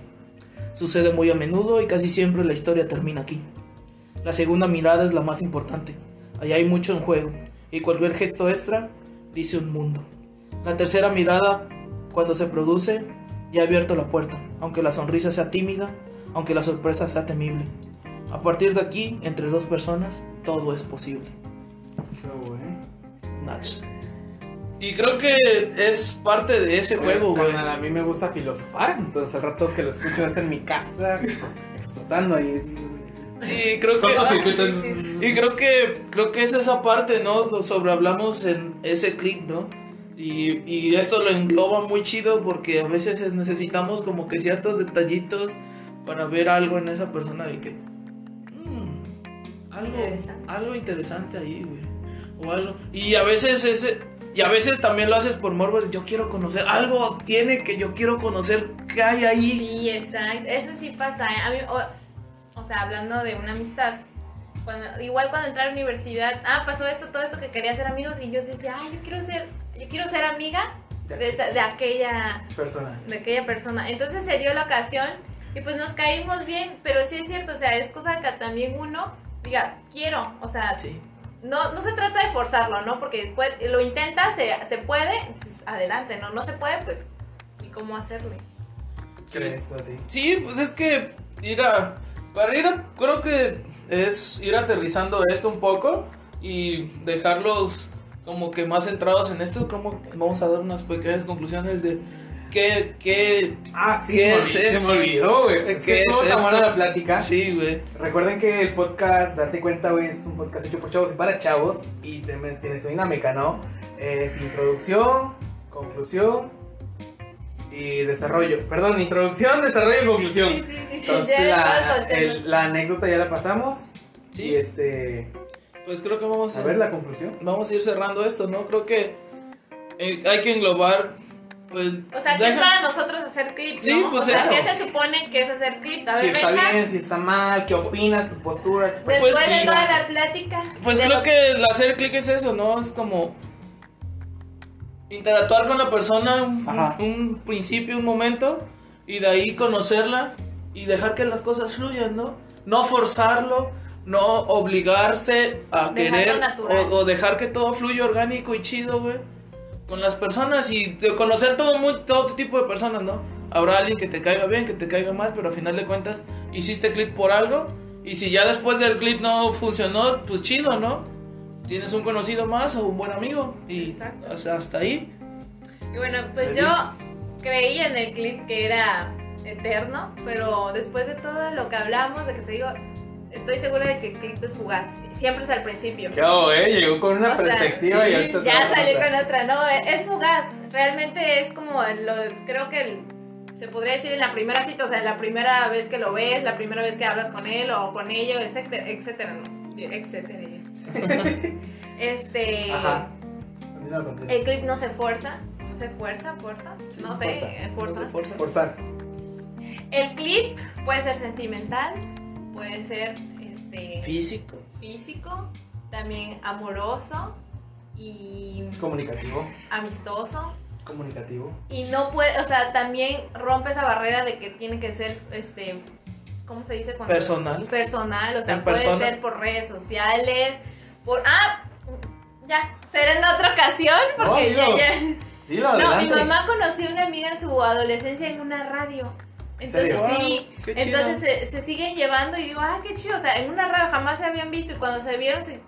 Sucede muy a menudo y casi siempre la historia termina aquí. La segunda mirada es la más importante. Allá hay mucho en juego. Y cualquier gesto extra dice un mundo. La tercera mirada, cuando se produce, ya ha abierto la puerta, aunque la sonrisa sea tímida, aunque la sorpresa sea temible. A partir de aquí, entre dos personas, todo es posible. Nach. Y creo que es parte de ese juego, güey. A mí me gusta filosofar, entonces al rato que lo escucho está en mi casa, explotando ahí. Sí, creo que. Cortocircuito. Y creo que creo que es esa parte, ¿no? Lo sobre hablamos en ese clip, ¿no? Y, y esto lo engloba muy chido porque a veces es- necesitamos como que ciertos detallitos para ver algo en esa persona de que mm, algo algo interesante ahí, güey. O algo. Y a veces ese y a veces también lo haces por morbo, yo quiero conocer algo tiene que yo quiero conocer qué hay ahí. Sí, exacto. Eso sí pasa. ¿eh? A mí, o, o sea, hablando de una amistad. Cuando, igual cuando entré a la universidad, ah, pasó esto, todo esto que quería ser amigos y yo decía, ay, yo quiero ser, yo quiero ser amiga de, esa- de aquella, Persona. de aquella persona. Entonces se dio la ocasión y pues nos caímos bien, pero sí es cierto, o sea, es cosa que también uno diga, quiero, o sea, Sí. No, no se trata de forzarlo, ¿no? Porque puede- lo intenta, se, se puede, adelante, ¿no? No se puede, pues, ¿y cómo hacerle? ¿Crees? Así. Sí, pues es que ir a. Para ir a. Creo que es ir aterrizando esto un poco y dejarlos como que más centrados en esto. Como vamos a dar unas pequeñas conclusiones de qué. qué Ah, sí, ¿Qué se, me, es se me olvidó, güey. Es ¿Qué que estuvo es tan buena la plática. sí, güey. Recuerden que el podcast, date cuenta, güey, es un podcast hecho por chavos y para chavos. Y tiene su dinámica, ¿no? Es introducción, conclusión y desarrollo. Perdón, introducción, desarrollo y conclusión. Sí, sí, sí, sí, Entonces, ya la, el- la anécdota ya la pasamos. Sí. Y este. Pues creo que vamos A ver la conclusión. vamos a ir cerrando esto, ¿no? Creo que eh, hay que englobar, pues... O sea, ¿qué es para nosotros hacer clip? Sí, ¿no? pues, o sea, claro. ¿qué se supone que es hacer clip? A ver, Si está venga, bien, si está mal, qué opinas, tu postura. tu Después Pues, de sí, toda la plática. Pues creo lo- que el hacer clic es eso, ¿no? Es como interactuar con la persona un, principio, un momento, y de ahí conocerla y dejar que las cosas fluyan, ¿no? No forzarlo, no obligarse a Dejarlo querer o, o dejar que todo fluya orgánico y chido, güey. Con las personas y de conocer todo, muy, todo tipo de personas, ¿no? Habrá alguien que te caiga bien, que te caiga mal, pero al final de cuentas hiciste clic por algo. Y si ya después del clic no funcionó, pues chido, ¿no? Tienes un conocido más o un buen amigo. Y Exacto. hasta ahí. Y bueno, pues yo creí en el clip que era eterno, pero después de todo lo que hablamos, de que se digo, estoy segura de que el clip es fugaz. Siempre es al principio. ¿Qué hago, eh? Llegó con una O sea, perspectiva y sí, ahorita Ya salió con otra, no, es fugaz. Realmente es como, lo, creo que el- se podría decir en la primera cita, o sea, la primera vez que lo ves, la primera vez que hablas con él o con ellos, etcétera, etcétera, no, etcétera. Este, Ajá. El clip no se fuerza, no se fuerza, fuerza, Sí, no sé, fuerza. eh, No se fuerza. Forzar. El clip puede ser sentimental, puede ser este Físico. físico, también amoroso y Comunicativo. amistoso. Comunicativo. Y no puede, o sea, también rompe esa barrera de que tiene que ser, este, ¿cómo se dice? Cuando- Personal. Personal, o sea, En puede persona. ser por redes sociales, por... Ah, ya, será en otra ocasión, porque No, ya, ya... Dilo, No, mi mamá conoció una amiga en su adolescencia en una radio. Entonces sí, Wow, entonces se, se siguen llevando y digo, ah, qué chido, o sea, en una radio jamás se habían visto y cuando se vieron, se,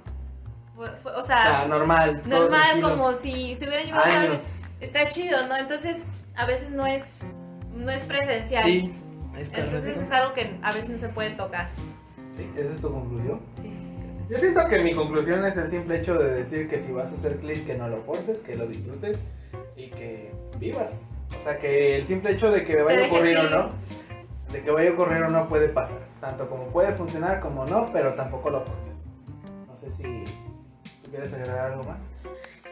fue- fue- o O sea, normal. normal, como si se hubieran llevado Años. Está chido, ¿no? Entonces, a veces no es, no es presencial. Sí. Es Entonces es algo que a veces no se puede tocar. Sí, esa es tu conclusión. Sí. Yo siento que mi conclusión es el simple hecho de decir que si vas a hacer clip, que no lo forces, que lo disfrutes y que vivas. O sea, que el simple hecho de que vaya a ocurrir o no, de que vaya a ocurrir o no puede pasar. Tanto como puede funcionar como no, pero tampoco lo forces. No sé si tú quieres agregar algo más.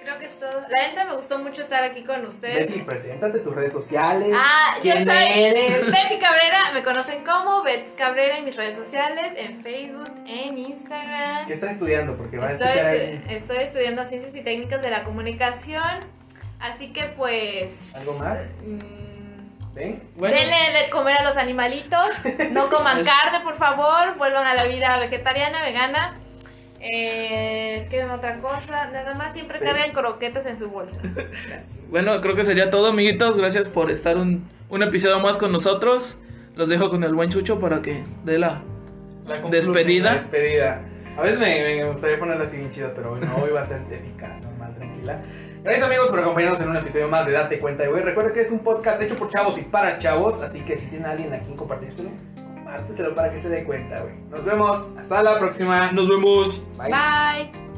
Creo que es todo. La neta me gustó mucho estar aquí con ustedes. Betty, preséntate tus redes sociales. Ah, yo ¿Quién soy eres? Betty Cabrera, me conocen como Bets Cabrera en mis redes sociales, en Facebook, en Instagram. ¿Qué estás estudiando? Porque a Estoy, ahí. estoy estudiando Ciencias y Técnicas de la Comunicación, así que pues... ¿Algo más? mm, ¿Ven? Bueno, Denle de comer a los animalitos, no coman Es- carne, por favor, vuelvan a la vida vegetariana, vegana. Eh, ¿Qué otra cosa? Nada más siempre Sí. carguen croquetas en su bolsa. Gracias. bueno, creo que sería todo, amiguitos. Gracias por estar un, un episodio más con nosotros. Los dejo con el buen Chucho para que dé la. La Despedida. la Despedida. A veces me, me gustaría ponerla así bien chido, pero hoy no, hoy va a ser eficaz, normal, tranquila. Gracias amigos por acompañarnos en un episodio más de Date Cuenta de Güey. Recuerda que es un podcast hecho por chavos y para chavos, así que si tiene alguien a quien compartírselo, compárteselo para que se dé cuenta, güey. Nos vemos, hasta la próxima. Nos vemos. Bye. Bye.